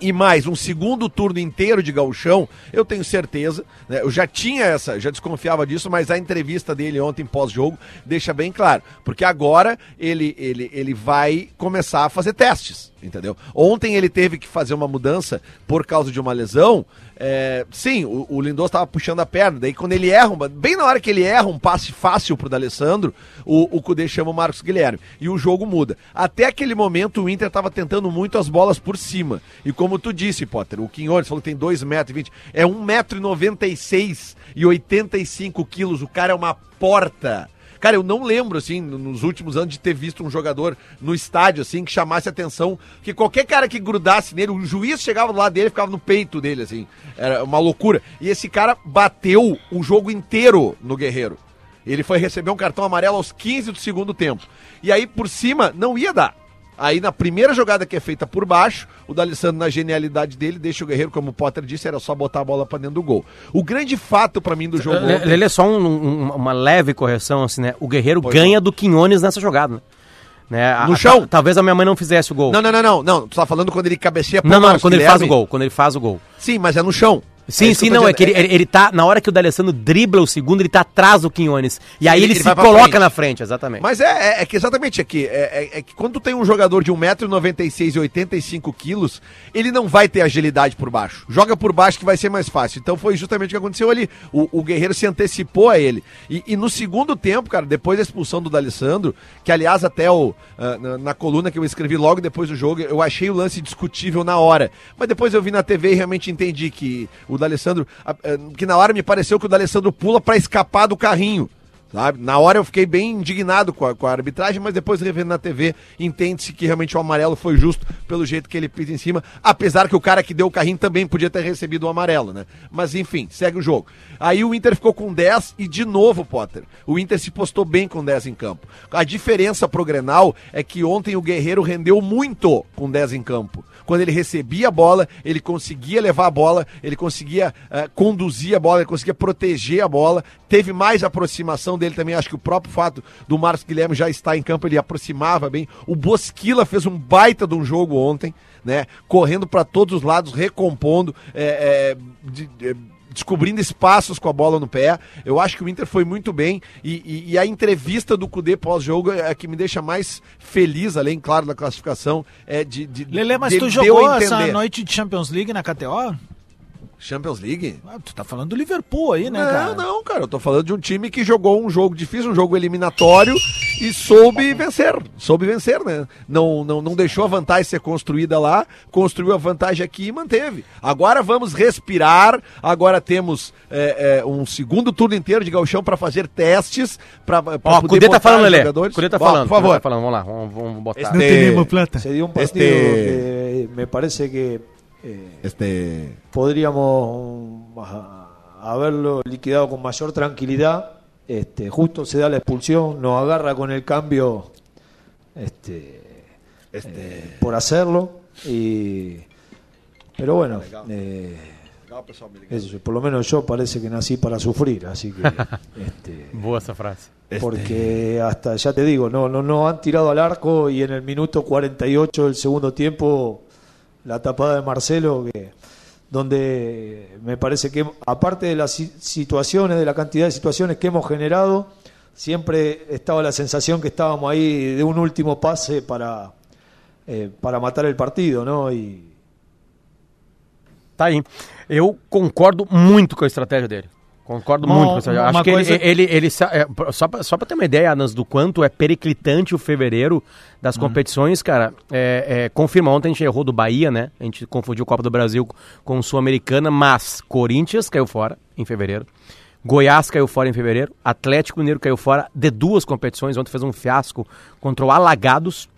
e mais um segundo turno inteiro de gauchão, eu tenho certeza, né, eu já tinha essa, já desconfiava disso, mas a entrevista dele ontem pós-jogo deixa bem claro, porque agora ele, ele, ele vai começar a fazer testes, entendeu? Ontem ele teve que fazer uma mudança por causa de uma lesão, é, sim, o, o Lindoso estava puxando a perna, daí quando ele erra, uma- bem na hora que ele erra um passe fácil pro D'Alessandro, o, o Cudê chama o Marcos Guilherme, e o jogo muda. Até aquele momento o Inter estava tentando muito as bolas por cima, e como tu disse, Potter, o Quinhones falou que tem 2,20m, é 1,96m e 85 quilos, o cara é uma porta. Cara, eu não lembro, assim, nos últimos anos de ter visto um jogador no estádio, assim, que chamasse atenção, que qualquer cara que grudasse nele, o juiz chegava do lado dele e ficava no peito dele, assim. Era uma loucura. E esse cara bateu o jogo inteiro no Guerreiro. Ele foi receber um cartão amarelo aos 15 do segundo tempo. E aí, por cima, não ia dar. Aí na primeira jogada que é feita por baixo, o D'Alessandro na genialidade dele deixa o Guerreiro, como o Potter disse, era só botar a bola pra dentro do gol. O grande fato pra mim do jogo Le- ontem- Lelê, só um- um- uma leve correção, assim, né? O Guerreiro Pois ganha do Quinones nessa jogada, né? né? No a- chão? talvez a minha mãe não fizesse o gol. Não, não, não, não, não. Tu tá falando quando ele cabeceia pro não, não, quando ele faz o gol, quando ele faz o gol. Sim, mas é no chão. Sim, É sim, não, é que ele, ele, ele tá, na hora que o D'Alessandro dribla o segundo, ele tá atrás do Quinones. E aí Ele- ele, ele se coloca frente. na frente, exatamente. Mas é, é, é que exatamente aqui. É, é, é que quando tu tem um jogador de 1,96m e 85 quilos, ele não vai ter agilidade por baixo. Joga por baixo que vai ser mais fácil. Então foi justamente o que aconteceu ali. O, o Guerreiro se antecipou a ele. E, e no segundo tempo, cara, depois da expulsão do D'Alessandro, que aliás até o, ah, na, na coluna que eu escrevi logo depois do jogo, eu achei o lance discutível na hora. Mas depois eu vi na TV e realmente entendi que o D'Alessandro... ah, que na hora me pareceu que o D'Alessandro pula para escapar do carrinho. Sabe? Na hora eu fiquei bem indignado com a, com a arbitragem, mas depois revendo na TV, entende-se que realmente o amarelo foi justo pelo jeito que ele pisa em cima, apesar que o cara que deu o carrinho também podia ter recebido o amarelo, né? Mas enfim, segue o jogo. Aí o Inter ficou com 10 e de novo, Potter, o Inter se postou bem com 10 em campo. A diferença pro Grenal é que ontem o Guerreiro rendeu muito com 10 em campo. Quando ele recebia a bola, ele conseguia levar a bola, ele conseguia eh, conduzir a bola, ele conseguia proteger a bola, teve mais aproximação dele também. Acho que o próprio fato do Marcos Guilherme já estar em campo, ele aproximava bem. O Bosquila fez um baita de um jogo ontem, né? Correndo para todos os lados, recompondo, eh, eh, de- de- descobrindo espaços com a bola no pé. Eu acho que o Inter foi muito bem e, e- e a entrevista do Cudê pós-jogo é a que me deixa mais feliz, além, claro, da classificação, é de, de Lele, mas dele tu jogou essa noite de Champions League na KTO? Champions League? Ah, tu tá falando do Liverpool aí, né, não, cara? não, cara. Eu tô falando de um time que jogou um jogo difícil, um jogo eliminatório e soube vencer. Soube vencer, né? Não, não, não deixou a vantagem ser construída lá, construiu a vantagem aqui e manteve. Agora vamos respirar. Agora temos é, é, um segundo turno inteiro de gauchão pra fazer testes. Pra, pra Ó, o Cudê tá falando, os Lelê. jogadores. Cudê tá falando. Por favor. Tá falando. Vamos lá, vamos, vamos botar. Este- Não tenemos plata. Se dio un partido Este- que me parece que eh, Este. podríamos ah, haberlo liquidado con mayor tranquilidad. Este, justo se da la expulsión, nos agarra con el cambio este, eh, por hacerlo. Y, pero bueno, eh, yo, por lo menos yo parece que nací para sufrir, así que este, essa frase. porque hasta ya te digo, no, no, no han tirado al arco y en el minuto 48 del segundo tiempo la tapada de Marcelo que donde me parece que aparte de las si- situaciones, de la cantidad de situaciones que hemos generado, siempre estaba la sensación que estábamos ahí de un último pase para eh, para matar el partido, ¿no? Y Tá aí. Eu concordo muito com a estratégia dele. Concordo Uma- muito com Acho que coisa- ele, ele, ele, é, só, pra, só pra ter uma ideia, Anas, do quanto é periclitante o fevereiro das Uhum. competições, cara, é, é, confirma. Ontem a gente errou do Bahia, né? A gente confundiu o Copa do Brasil com o Sul-Americana, mas Corinthians caiu fora em fevereiro. Goiás caiu fora em fevereiro. Atlético Mineiro caiu fora de duas competições. Ontem fez um fiasco contra o Alagados.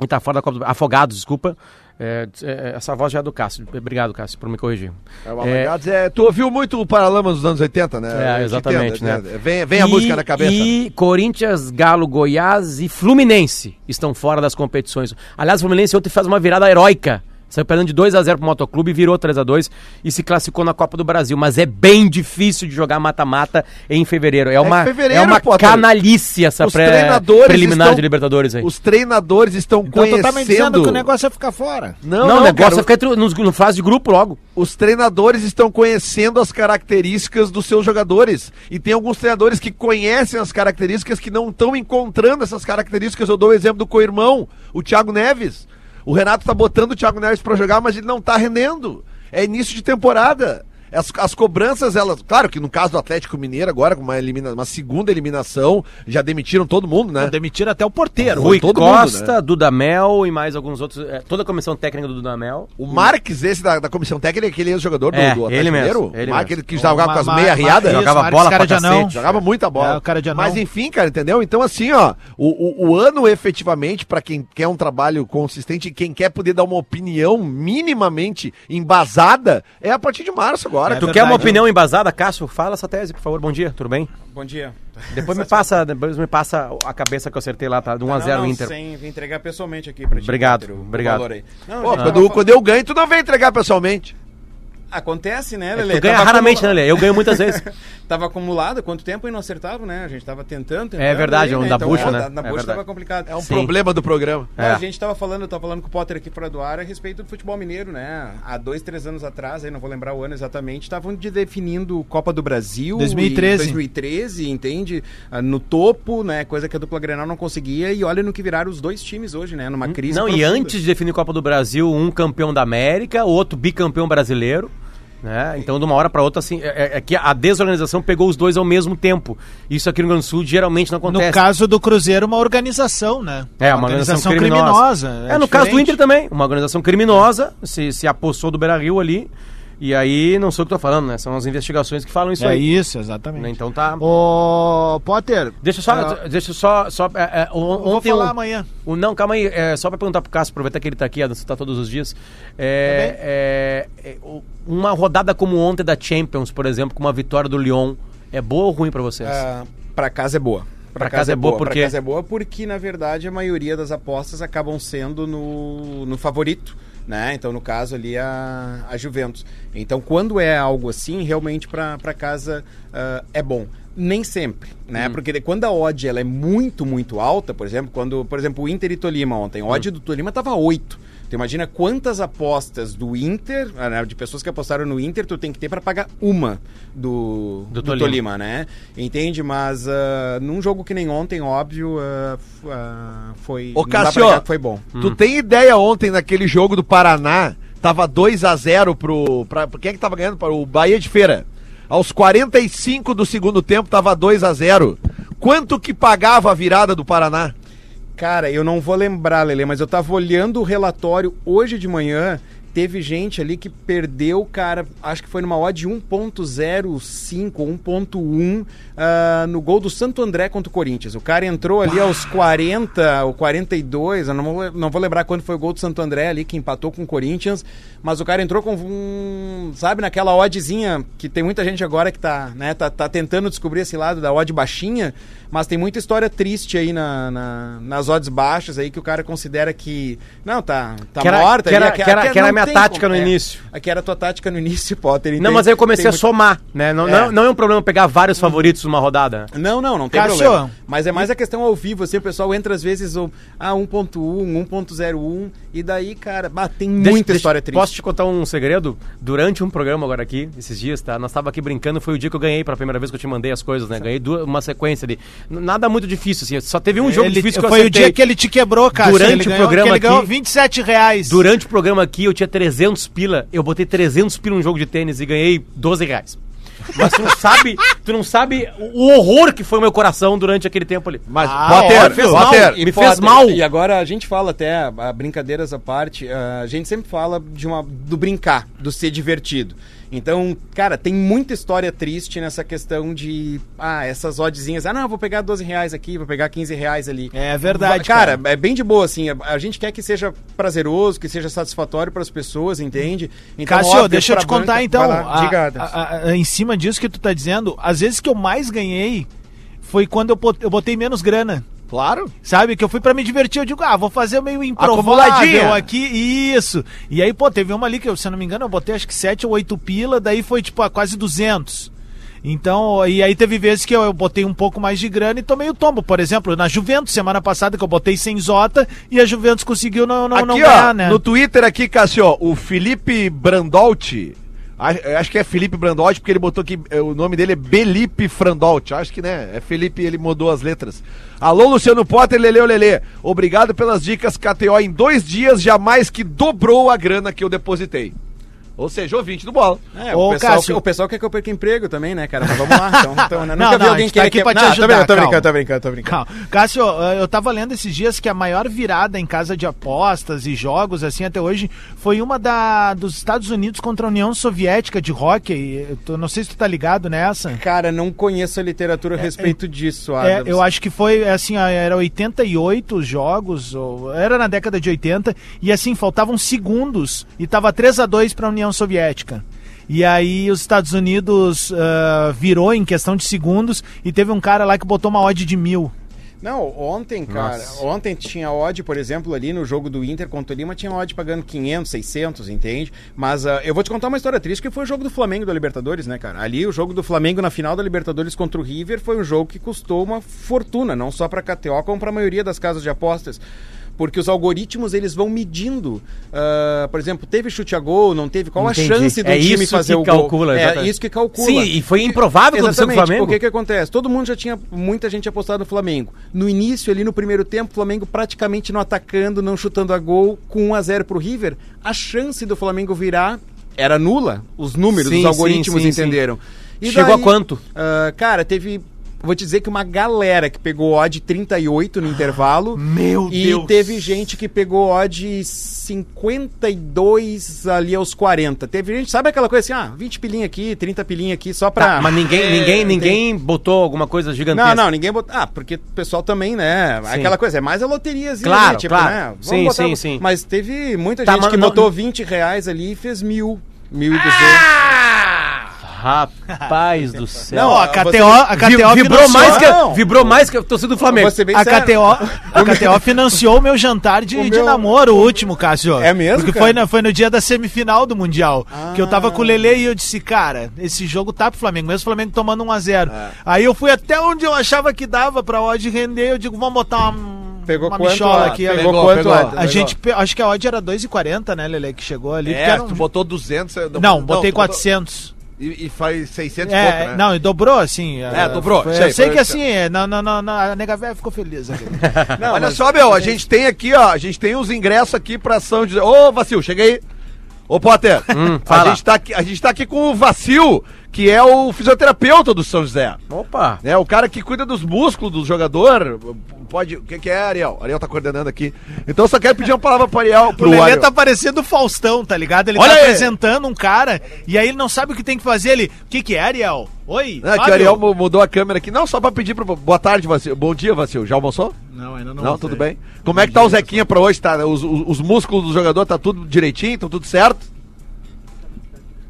E tá fora da Copa do Afogados, desculpa. É, é, essa voz já é do Cássio. Obrigado, Cássio, por me corrigir. É, Alagados é, tu ouviu muito o Paralamas dos anos 80, né? É, exatamente, Entenda, né? Vem, vem a E- música na cabeça. E Corinthians, Galo, Goiás e Fluminense estão fora das competições. Aliás, o Fluminense ontem faz uma virada heróica. Saiu perdendo de 2 a 0 pro Motoclube, virou 3 a 2 e se classificou na Copa do Brasil. Mas é bem difícil de jogar mata-mata em fevereiro. É uma, é fevereiro, uma Potter. canalice essa Os pré treinadores preliminar estão- de Libertadores aí. Os treinadores estão Então tu tá me dizendo conhecendo. que o negócio é ficar fora. Não, Não, não, o negócio cara, é ficar entre- nos, no fase de grupo logo. Os treinadores estão conhecendo as características dos seus jogadores. E tem alguns treinadores que conhecem as características que não estão encontrando essas características. Eu dou o exemplo do co-irmão, o Thiago Neves. O Renato tá botando o Thiago Neves pra jogar, mas ele não tá rendendo. É início de temporada. As, as cobranças, elas. Claro que no caso do Atlético Mineiro, agora, com uma, elimina, uma segunda eliminação, já demitiram todo mundo, né? Demitiram até o porteiro. Rui todo mundo, Costa, né? Dudamel e mais alguns outros. é, toda a comissão técnica do Dudamel. O Marques, esse da, da comissão técnica, aquele ex-jogador do, É, do ele mesmo, Mineiro. ele o Marques, ele que jogava com as Ma- meia riada. Jogava Marcos bola pra cara de anão. cacete. Jogava muita bola. É, cara de anão. Mas enfim, cara, entendeu? Então, assim, ó, o, o, o ano efetivamente, pra quem quer um trabalho consistente, quem quer poder dar uma opinião minimamente embasada, é a partir de março agora. É Tu verdade. quer uma opinião embasada, Cássio? Fala essa tese, por favor. Bom dia, tudo bem? Bom dia. Depois me passa, depois me passa a cabeça que eu acertei lá, tá? De 1 a 0 Não, Inter. Sem entregar pessoalmente aqui pra ti. Obrigado, obrigado. Não, Pô, quando, tava- quando eu ganho, tu não vem entregar pessoalmente. Acontece, né, É Lele? ganha Tava raramente, acumula- né, Lê? Eu ganho muitas vezes. Tava acumulado, quanto tempo e não acertava, né? A gente tava tentando, tentando. É verdade, aí, é um da bucha, ó, né? Da, É na bucha verdade. tava complicado. É um Sim. problema do programa. É. A gente tava falando, eu tava falando com o Potter aqui fora do ar a respeito do futebol mineiro, né? Há dois, três anos atrás, aí não vou lembrar o ano exatamente, estavam de definindo Copa do Brasil. 2013. e 2013, entende? Ah, No topo, né? Coisa que a dupla Grenal não conseguia. E olha no que viraram os dois times hoje, né? Numa crise. Não, e profunda. antes de definir Copa do Brasil, um campeão da América, outro bicampeão brasileiro. Né? Então, de uma hora para outra, assim, é, é que a desorganização pegou os dois ao mesmo tempo. Isso aqui no Rio Grande do Sul geralmente não acontece. No caso do Cruzeiro, uma organização, né? É, uma organização, criminosa. É, no caso do diferente. Inter também. Uma organização criminosa, se, se apossou do Beira Rio ali. E aí, não sei o que tô falando, né? São as investigações que falam isso É aí. isso, exatamente. Né? Então tá. Ô, Potter. Deixa eu só. ah, Deixa eu só. só é, é, o- eu vou ontem falar o- amanhã. O, não, calma aí, é, só pra perguntar pro Cássio, aproveitar que ele tá aqui, você tá todos os dias. É, é, é, o- uma rodada como ontem da Champions, por exemplo, com uma vitória do Lyon, é boa ou ruim pra vocês? Ah, pra casa é boa. Pra casa é boa por Pra quê? casa é boa porque, na verdade, a maioria das apostas acabam sendo no, no favorito. Né? Então, no caso ali, a, a Juventus. Então, quando é algo assim, realmente pra casa ah, é bom. Nem sempre, né? Hum. Porque quando a odd ela é muito, muito alta, por exemplo, quando, por exemplo, o Inter e Tolima ontem, a odd Hum. do Tolima tava 8. Tu imagina quantas apostas do Inter, ah, né, de pessoas que apostaram no Inter, tu tem que ter pra pagar uma do, Do do, Tolima. Tolima. né? Entende? Mas ah, num jogo que nem ontem, óbvio, f- ah, foi. Ô, Cássio, foi bom. Tu tem ideia ontem naquele jogo do Paraná tava 2 a 0 pro. Pra, quem é que tava ganhando? Para o Bahia de Feira. Aos 45 do segundo tempo tava 2 a 0 Quanto que pagava a virada do Paraná? Cara, eu não vou lembrar, Lele, mas eu tava olhando o relatório hoje de manhã. Teve gente ali que perdeu, cara, acho que foi numa odd 1.05 ou 1.1 ah, no gol do Santo André contra o Corinthians. O cara entrou ali aos 40 ou 42, eu não vou, não vou lembrar quando foi o gol do Santo André ali, que empatou com o Corinthians, mas o cara entrou com um, sabe, naquela oddzinha que tem muita gente agora que tá, né, tá, tá tentando descobrir esse lado da odd baixinha, mas tem muita história triste aí na, na- nas odds baixas aí que o cara considera que, não, tá, tá morta. ali, era- aque- que era- minha tática como- no é, início. Aqui era a tua tática no início, Potter. Não, tem- mas aí eu comecei a muito- somar, né? Não é. Não, não é um problema pegar vários favoritos numa rodada. Não, não, não tem Cássio. problema. Mas é mais a questão ao vivo, assim, o pessoal entra às vezes o ah, 1.1, 1.01, e daí, cara, bah, tem muita deixa- história triste. Posso te contar um segredo? Durante um programa agora aqui, esses dias, tá? Nós tava aqui brincando, foi o dia que eu ganhei pela primeira vez que eu te mandei as coisas, né? Ganhei duas, uma sequência ali. Nada muito difícil, assim. Só teve um jogo Ele- difícil que eu foi o acertei. dia que ele te quebrou, cara. Durante ele o ganhou, programa que ele ganhou aqui- 27 reais. Durante o programa aqui, eu tinha 300 pila. Eu botei 300 pila num jogo de tênis e ganhei 12 reais. Mas tu não sabe, tu não sabe o horror que foi o meu coração durante aquele tempo ali. Mas, Ah, Potter, fez mal. Potter, me fez mal. E agora a gente fala até, a- brincadeiras à parte, a gente sempre fala de uma, do brincar, do ser divertido. Então, cara, tem muita história triste nessa questão de, ah, essas oddzinhas, ah, não, vou pegar 12 reais aqui, vou pegar 15 reais ali. É verdade, Cara, cara. é bem de boa, assim, a, gente quer que seja prazeroso, que seja satisfatório para as pessoas, entende? Então, Cássio, óbvio, deixa eu te contar banca- então. Vai lá, a- diga, a- a- em cima disso que tu tá dizendo, às vezes que eu mais ganhei foi quando eu botei menos grana. Claro. Sabe, que eu fui pra me divertir, eu digo, ah, vou fazer meio improvável aqui, isso. E aí, pô, teve uma ali que, eu, se eu não me engano, eu botei acho que 7 ou 8 pila, daí foi tipo a quase 200. Então, e aí teve vezes que eu, eu botei um pouco mais de grana e tomei o tombo. Por exemplo, na Juventus, semana passada, que eu botei sem Zota e a Juventus conseguiu não, não, aqui, não ó, ganhar, né? no Twitter aqui, Cássio, o Felipe Brandolti, acho que é Felipe Brandolti, porque ele botou aqui, é, o nome dele é Belipe Frandolti, acho que, né, é Felipe, ele mudou as letras. Alô, Luciano Potter, Leleu Lele, obrigado pelas dicas KTO, em dois dias já mais que dobrou a grana que eu depositei. Ou seja, ouvinte do Bola. É, Ô, o, pessoal, Cássio. o pessoal quer que eu perca emprego também, né, cara? Mas vamos lá, então. então né? Não, Nunca não, vi alguém gente tá aqui que... pra te Não, ajudar, Tô brincando, tô brincando, tô brincando, tô brincando. Calma. Cássio, eu tava lendo esses dias que a maior virada em casa de apostas e jogos, assim, até hoje, foi uma da, dos Estados Unidos contra a União Soviética de hockey. Eu tô- não sei se tu tá ligado nessa. Cara, não conheço a literatura a respeito disso, É, Adams. eu acho que foi assim, era 88 os jogos, ou, era na década de 80, e assim, faltavam segundos e tava 3 a 2 para a União Soviética. E aí os Estados Unidos ah, virou em questão de segundos e teve um cara lá que botou uma odd de mil. Não, ontem, cara, ontem tinha odd, por exemplo, ali no jogo do Inter contra o Lima, tinha odd pagando 500, 600, entende? Mas ah, eu vou te contar uma história triste, que foi o jogo do Flamengo da Libertadores, né, cara? Ali, o jogo do Flamengo na final da Libertadores contra o River foi um jogo que custou uma fortuna, não só pra KTO, como pra maioria das casas de apostas. Porque os algoritmos, eles vão medindo, ah, por exemplo, teve chute a gol, não teve, qual Entendi. a chance do É time fazer que o gol? calcula, é exatamente. isso que calcula. Sim, e foi improvável quando aconteceu com o Flamengo. porque que acontece? Todo mundo já tinha, muita gente apostado no Flamengo. No início, ali no primeiro tempo, o Flamengo praticamente não atacando, não chutando a gol, com 1 a 0 pro River, a chance do Flamengo virar era nula. Os números, Sim, os algoritmos sim, sim, entenderam. Chegou a quanto? ah, cara, teve. Vou te dizer que uma galera que pegou odd 38 no intervalo. Meu e Deus. teve gente que pegou odd 52 ali aos 40. Teve gente, sabe aquela coisa assim, ah, 20 pilinha aqui, 30 pilinha aqui, só pra. Tá, mas ninguém, É, ninguém, tem- ninguém botou alguma coisa gigantesca. não, não, ninguém botou. Ah, porque o pessoal também, né? Sim. Aquela coisa, é mais a loteriazinha, Claro, né? Tipo, claro. né? Vamos Sim, botar- sim, sim. Mas teve muita Tá, gente mas que não- botou 20 reais ali e fez mil, mil e duzentos. Rapaz do céu. Não, a KTO, a KTO vibrou, financiou- mais que, Não. vibrou mais que a torcida do Flamengo. Bem A. KTO, a KTO financiou o meu jantar de, O de meu- namoro, o último, Cássio. É mesmo, Porque cara? foi, na- foi no dia da semifinal do Mundial. Que eu tava Ah. com o Lele e eu disse, cara, esse jogo tá pro Flamengo, mesmo o Flamengo tomando 1x0. É. Aí eu fui até onde eu achava que dava pra odd render, eu digo, vamos botar uma, Pegou uma quanto? michola ah, aqui. Pegou, Pegou, quanto? pegou. ah, A pegou. gente, pe- acho que a odd era 2,40, né, Lele, que chegou ali. É, era um- tu botou 200... eu- Não, botei botou- 400. E, e faz 600 e É, pouco, né? não, e dobrou, assim. É, dobrou, Foi- sei, eu sei que assim, é, não, não, não, não, a nega velha ficou feliz. aqui. Não, Olha mas- só, meu, a gente tem aqui, ó, a gente tem os ingressos aqui pra São José. Ô, Vacil, chega aí. Ô, Potter, Hum, a, gente tá aqui, a gente tá aqui com o Vacil, que é o fisioterapeuta do São José. Opa! né? O cara que cuida dos músculos do jogador. Pode. O que, que é, Ariel? Ariel tá coordenando aqui. Então eu só quero pedir uma palavra pro Ariel. O Pro Lelê Ariel. tá parecendo o Faustão, tá ligado? Ele Olha tá aí. apresentando um cara e aí ele não sabe o que tem que fazer. Ele, o que que é, Ariel? Oi? Não, é que o? Ariel mu- mudou a câmera aqui. Não, só pra pedir pro. Boa tarde, Vacil. Bom dia, Vacil. Já almoçou? Não, ainda não. Não, tudo bem. Como é que tá o Zequinha pra hoje? Tá, os, os, os músculos do jogador tá tudo direitinho? Tá tudo certo?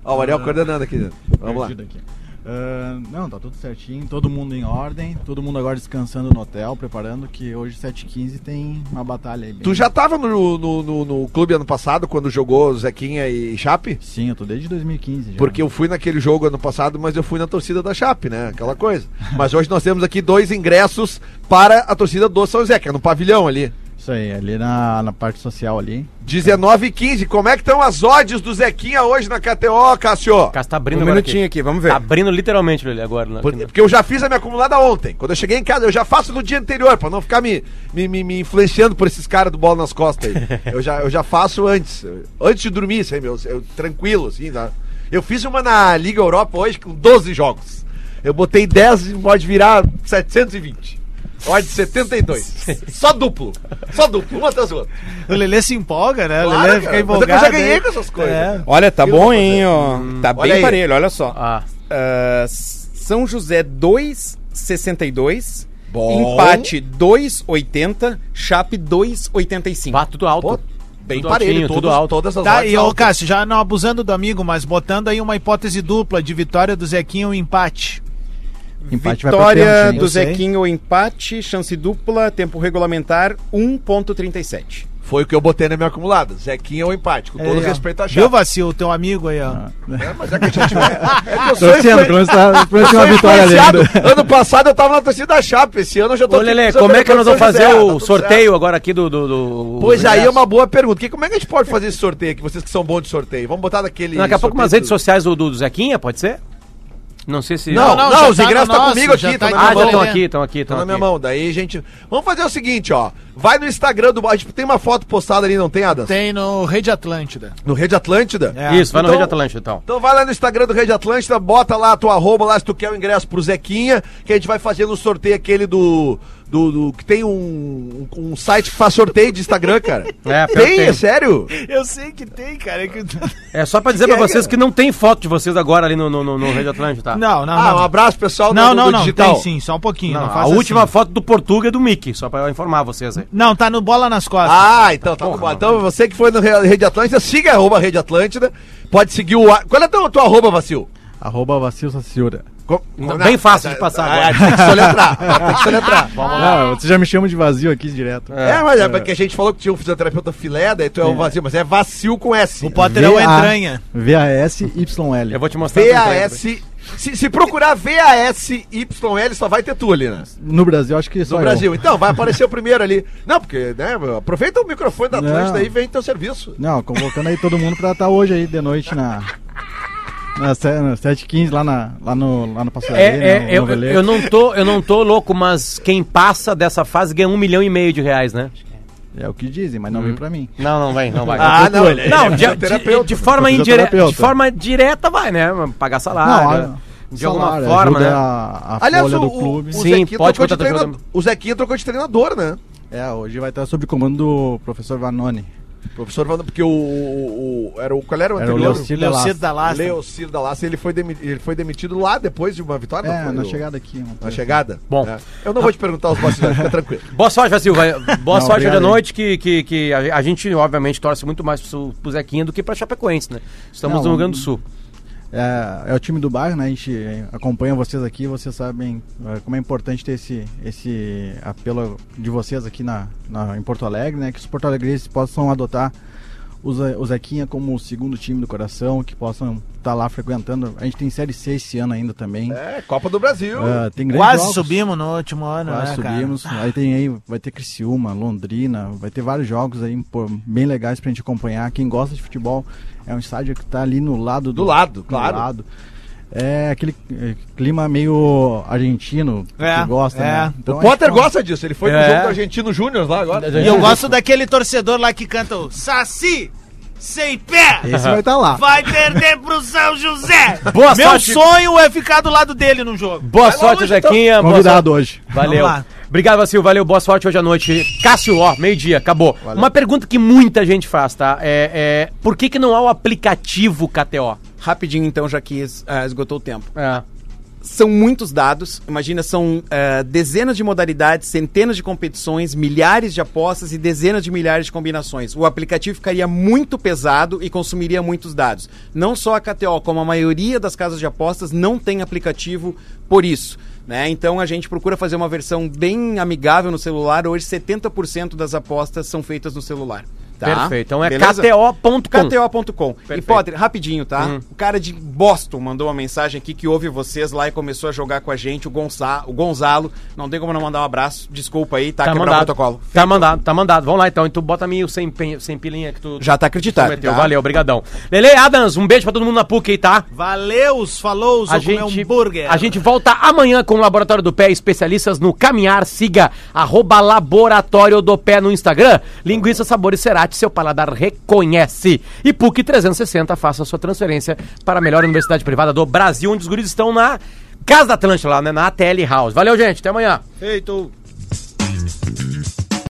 Ó, o Ariel coordenando aqui. Vamos lá. Aqui. Ah, não, tá tudo certinho, todo mundo em ordem, todo mundo agora descansando no hotel, preparando que hoje 7h15 tem uma batalha aí. bem- Tu já tava no, no, no, no clube ano passado, quando jogou Zequinha e Chape? Sim, eu tô desde 2015 já. Porque eu fui naquele jogo ano passado, mas eu fui na torcida da Chape, né? Aquela coisa. Mas hoje nós temos aqui dois ingressos para a torcida do São que é no pavilhão ali. Isso aí, ali na, na parte social ali. 19 e 15. Como é que estão as odds do Zequinha hoje na KTO, Cássio? O cara tá abrindo Um agora minutinho aqui, vamos ver. Tá abrindo literalmente ele agora. Por- Porque eu já fiz a minha acumulada ontem. Quando eu cheguei em casa, eu já faço no dia anterior, pra não ficar me, me, me, me influenciando por esses caras do bola nas costas aí. eu, já, eu já faço antes. Antes de dormir, isso aí, meu. Eu, tranquilo, assim. Tá? Eu fiz uma na Liga Europa hoje com 12 jogos. Eu botei 10 e pode virar 720. Odd 72. Só duplo. Só duplo, um atrás do outro. O Lelê se empolga, né? O Lelê fica mas empolgado. eu já ganhei aí. com essas coisas. É. Olha, tá bom, hein, ó. Tá Olha bem aí. parelho, olha só. Ah, Ah, São José 2,62. Bom. Empate 2,80. Chape 2,85. vá, tudo alto. Pô, bem Tudo parelho, altinho, todos, tudo alto. todas as Tá, e ô. Cássio, já não abusando do amigo, mas botando aí uma hipótese dupla de vitória do Zequinha ou empate. Empate Vitória pênalti, do. Zequinho, empate, chance dupla, tempo regulamentar 1,37. Foi o que eu botei na minha acumulada. Zequinha ou empate, com todo É, respeito a Viu, Chape. Vacil, o teu amigo aí, ó. É, mas é que a gente vai. É eu sou influen- uma vitória ali ainda. Ano passado eu tava na torcida da Chape, esse ano eu já tô Ô, Lelê, com como é que nós vamos fazer tá o tudo sorteio agora aqui do. do, do- Pois do aí é uma boa pergunta. Que, como é que a gente pode fazer esse sorteio aqui? Vocês que são bons de sorteio. Vamos botar daquele. Daqui a pouco umas redes sociais do, do, do Zequinha, pode ser? Não sei se. Não, Não, não, os tá ingressos no tá comigo aqui, tá tá na Ah, minha já mão. estão aqui, estão aqui, Tá estão na minha mão. Daí a gente. Vamos fazer o seguinte, ó. Vai no Instagram do. A gente tem uma foto postada ali, não tem, Adas? Tem no Rede Atlântida. No Rede Atlântida? É. Isso, vai no Então- Rede Atlântico então. Então vai lá no Instagram do Rede Atlântida, bota lá a tua arroba lá se tu quer o ingresso pro Zequinha, que a gente vai fazer no sorteio aquele do. do, do- que tem um, um site que faz sorteio de Instagram, cara. É, tem, é sério? Eu sei que tem, cara. é que- É só pra dizer Que pra é, vocês cara? que não tem foto de vocês agora ali no, no, no, no Rede Atlântico, tá? Não, não, ah, não. um abraço pessoal Não, do- não, do não. digital. Tem sim, só um pouquinho. Não, Não, a última assim. foto do Portuga é do Mickey, só pra eu informar vocês aí. Não, tá no Bola nas Costas. Ah, então tá Porra, bom. mano. Então você que foi no Re- Rede Atlântida, siga arroba Rede Atlântida. Pode seguir o. Qual é a tua, arroba, Vacil? Arroba Vacil Saciura. Bem fácil de passar Ah, agora. tem que soletrar. tem que soletrar. Não, você já me chama de vazio aqui direto. É, mas é porque a gente falou que tinha um fisioterapeuta filé, daí tu é o vazio, mas é vacil com S. O Potter é o entranha. V-A-S-Y-L. Eu vou te mostrar. tudo aí. VAS. Se, se procurar VASYL, só vai ter tu ali, né? No Brasil, acho que só No eu. Brasil. Então, vai aparecer o primeiro ali. Não, porque, né, aproveita o microfone da Atlântida aí e vem teu serviço. Não, convocando aí todo mundo pra estar hoje aí de noite na. Na, se- na 7h15 lá, na, lá no, lá no Passarinho. É, é, eu, eu, não tô, eu não tô louco, mas quem passa dessa fase ganha um milhão e meio de reais, né? É o que dizem, mas não vem pra mim. Não, não vai, não vai. Ah, não, ele, não, ele de, é de- terapeuta. de forma indireta, de forma direta vai, né? Pagar salário. Não, de alguma salário, forma, né? A, a Aliás, folha o, do o, clube. o Sim, Zequinha pode trocou de contratar treinador. O Zequinha trocou de treinador, né? É, hoje vai estar sob comando do professor Vanoni. Professor Vando, porque o, o, o- era o. Qual era o Era o anterior? Leocir Leocir da Lastra. Leocir da Laça, ele foi, demi- ele foi demitido lá depois de uma vitória? É, na chegada aqui. Na chegada? Bom. É. Eu não vou te perguntar os bastidores, fica tranquilo. Boa sorte, vai- Boa Não, sorte hoje à noite, que, que, que a, a gente, obviamente, torce muito mais pro, pro Zequinha do que pra Chapecoense, né? Estamos Não, no Rio Grande do Sul. É, é o time do bairro, né? A gente acompanha vocês aqui, vocês sabem é, como é importante ter esse, esse apelo de vocês aqui na, na- em Porto Alegre, né? Que os porto alegrenses possam adotar o, Ze- o Zequinha como o segundo time do coração, que possam estar lá frequentando. A gente tem Série C esse ano ainda também. É, Copa do Brasil. É, tem Quase jogos. subimos no último ano, Quase né, cara? subimos. Aí tem aí, vai ter Criciúma, Londrina, vai ter vários jogos aí pô, bem legais pra gente acompanhar. Quem gosta de futebol é um estádio que tá ali no lado Do lado, claro. lado. É aquele eh, clima meio argentino É, que gosta, é. né? o a Potter gente- gosta disso, ele foi no É. jogo do Argentino Júnior lá agora. E eu gosto daquele torcedor lá que canta o Saci! sem pé. Esse vai estar lá. Vai perder pro São José. Boa Meu sorte. sonho é ficar do lado dele num jogo. Boa sorte, Zequinha. boa Convidado hoje. Valeu. Obrigado, Vacil. Valeu. Boa sorte hoje à noite. Cássio, ó, meio-dia, acabou. Uma pergunta que muita gente faz, tá? É, é, por que, que não há o aplicativo KTO? Rapidinho, então, já que ah, esgotou o tempo. É. São muitos dados, imagina, são eh, dezenas de modalidades, centenas de competições, milhares de apostas e dezenas de milhares de combinações. O aplicativo ficaria muito pesado e consumiria muitos dados. Não só a KTO, como a maioria das casas de apostas não tem aplicativo por isso. Né? Então a gente procura fazer uma versão bem amigável no celular. Hoje 70% das apostas são feitas no celular. Tá? Perfeito. Então é? KTO.com. KTO.com. E. Potter, rapidinho, tá? Hum. O cara de Boston mandou uma mensagem aqui que ouve vocês lá e começou a jogar com a gente, o, Gonça, o Gonzalo. Não tem como não mandar um abraço. Desculpa aí, tá? Tá Quebrar o protocolo. Tá mandado, tá mandado. Vamos lá então. Então bota mim o sem, sem pilinha que tu Já tá acreditado. tá? Valeu, obrigadão. Lele Adams, um beijo pra todo mundo na PUC aí, tá? Valeus, falou, A gente, um hambúrguer. a gente volta amanhã com o Laboratório do Pé, especialistas no caminhar. Siga arroba Laboratório do Pé no Instagram. Linguiça Sabores Cerati, seu paladar reconhece. E PUC 360, faça sua transferência para a melhor universidade privada do Brasil, onde os guris estão na Casa da Atlântida, lá né, na ATL House. Valeu, gente. Até amanhã. Feito.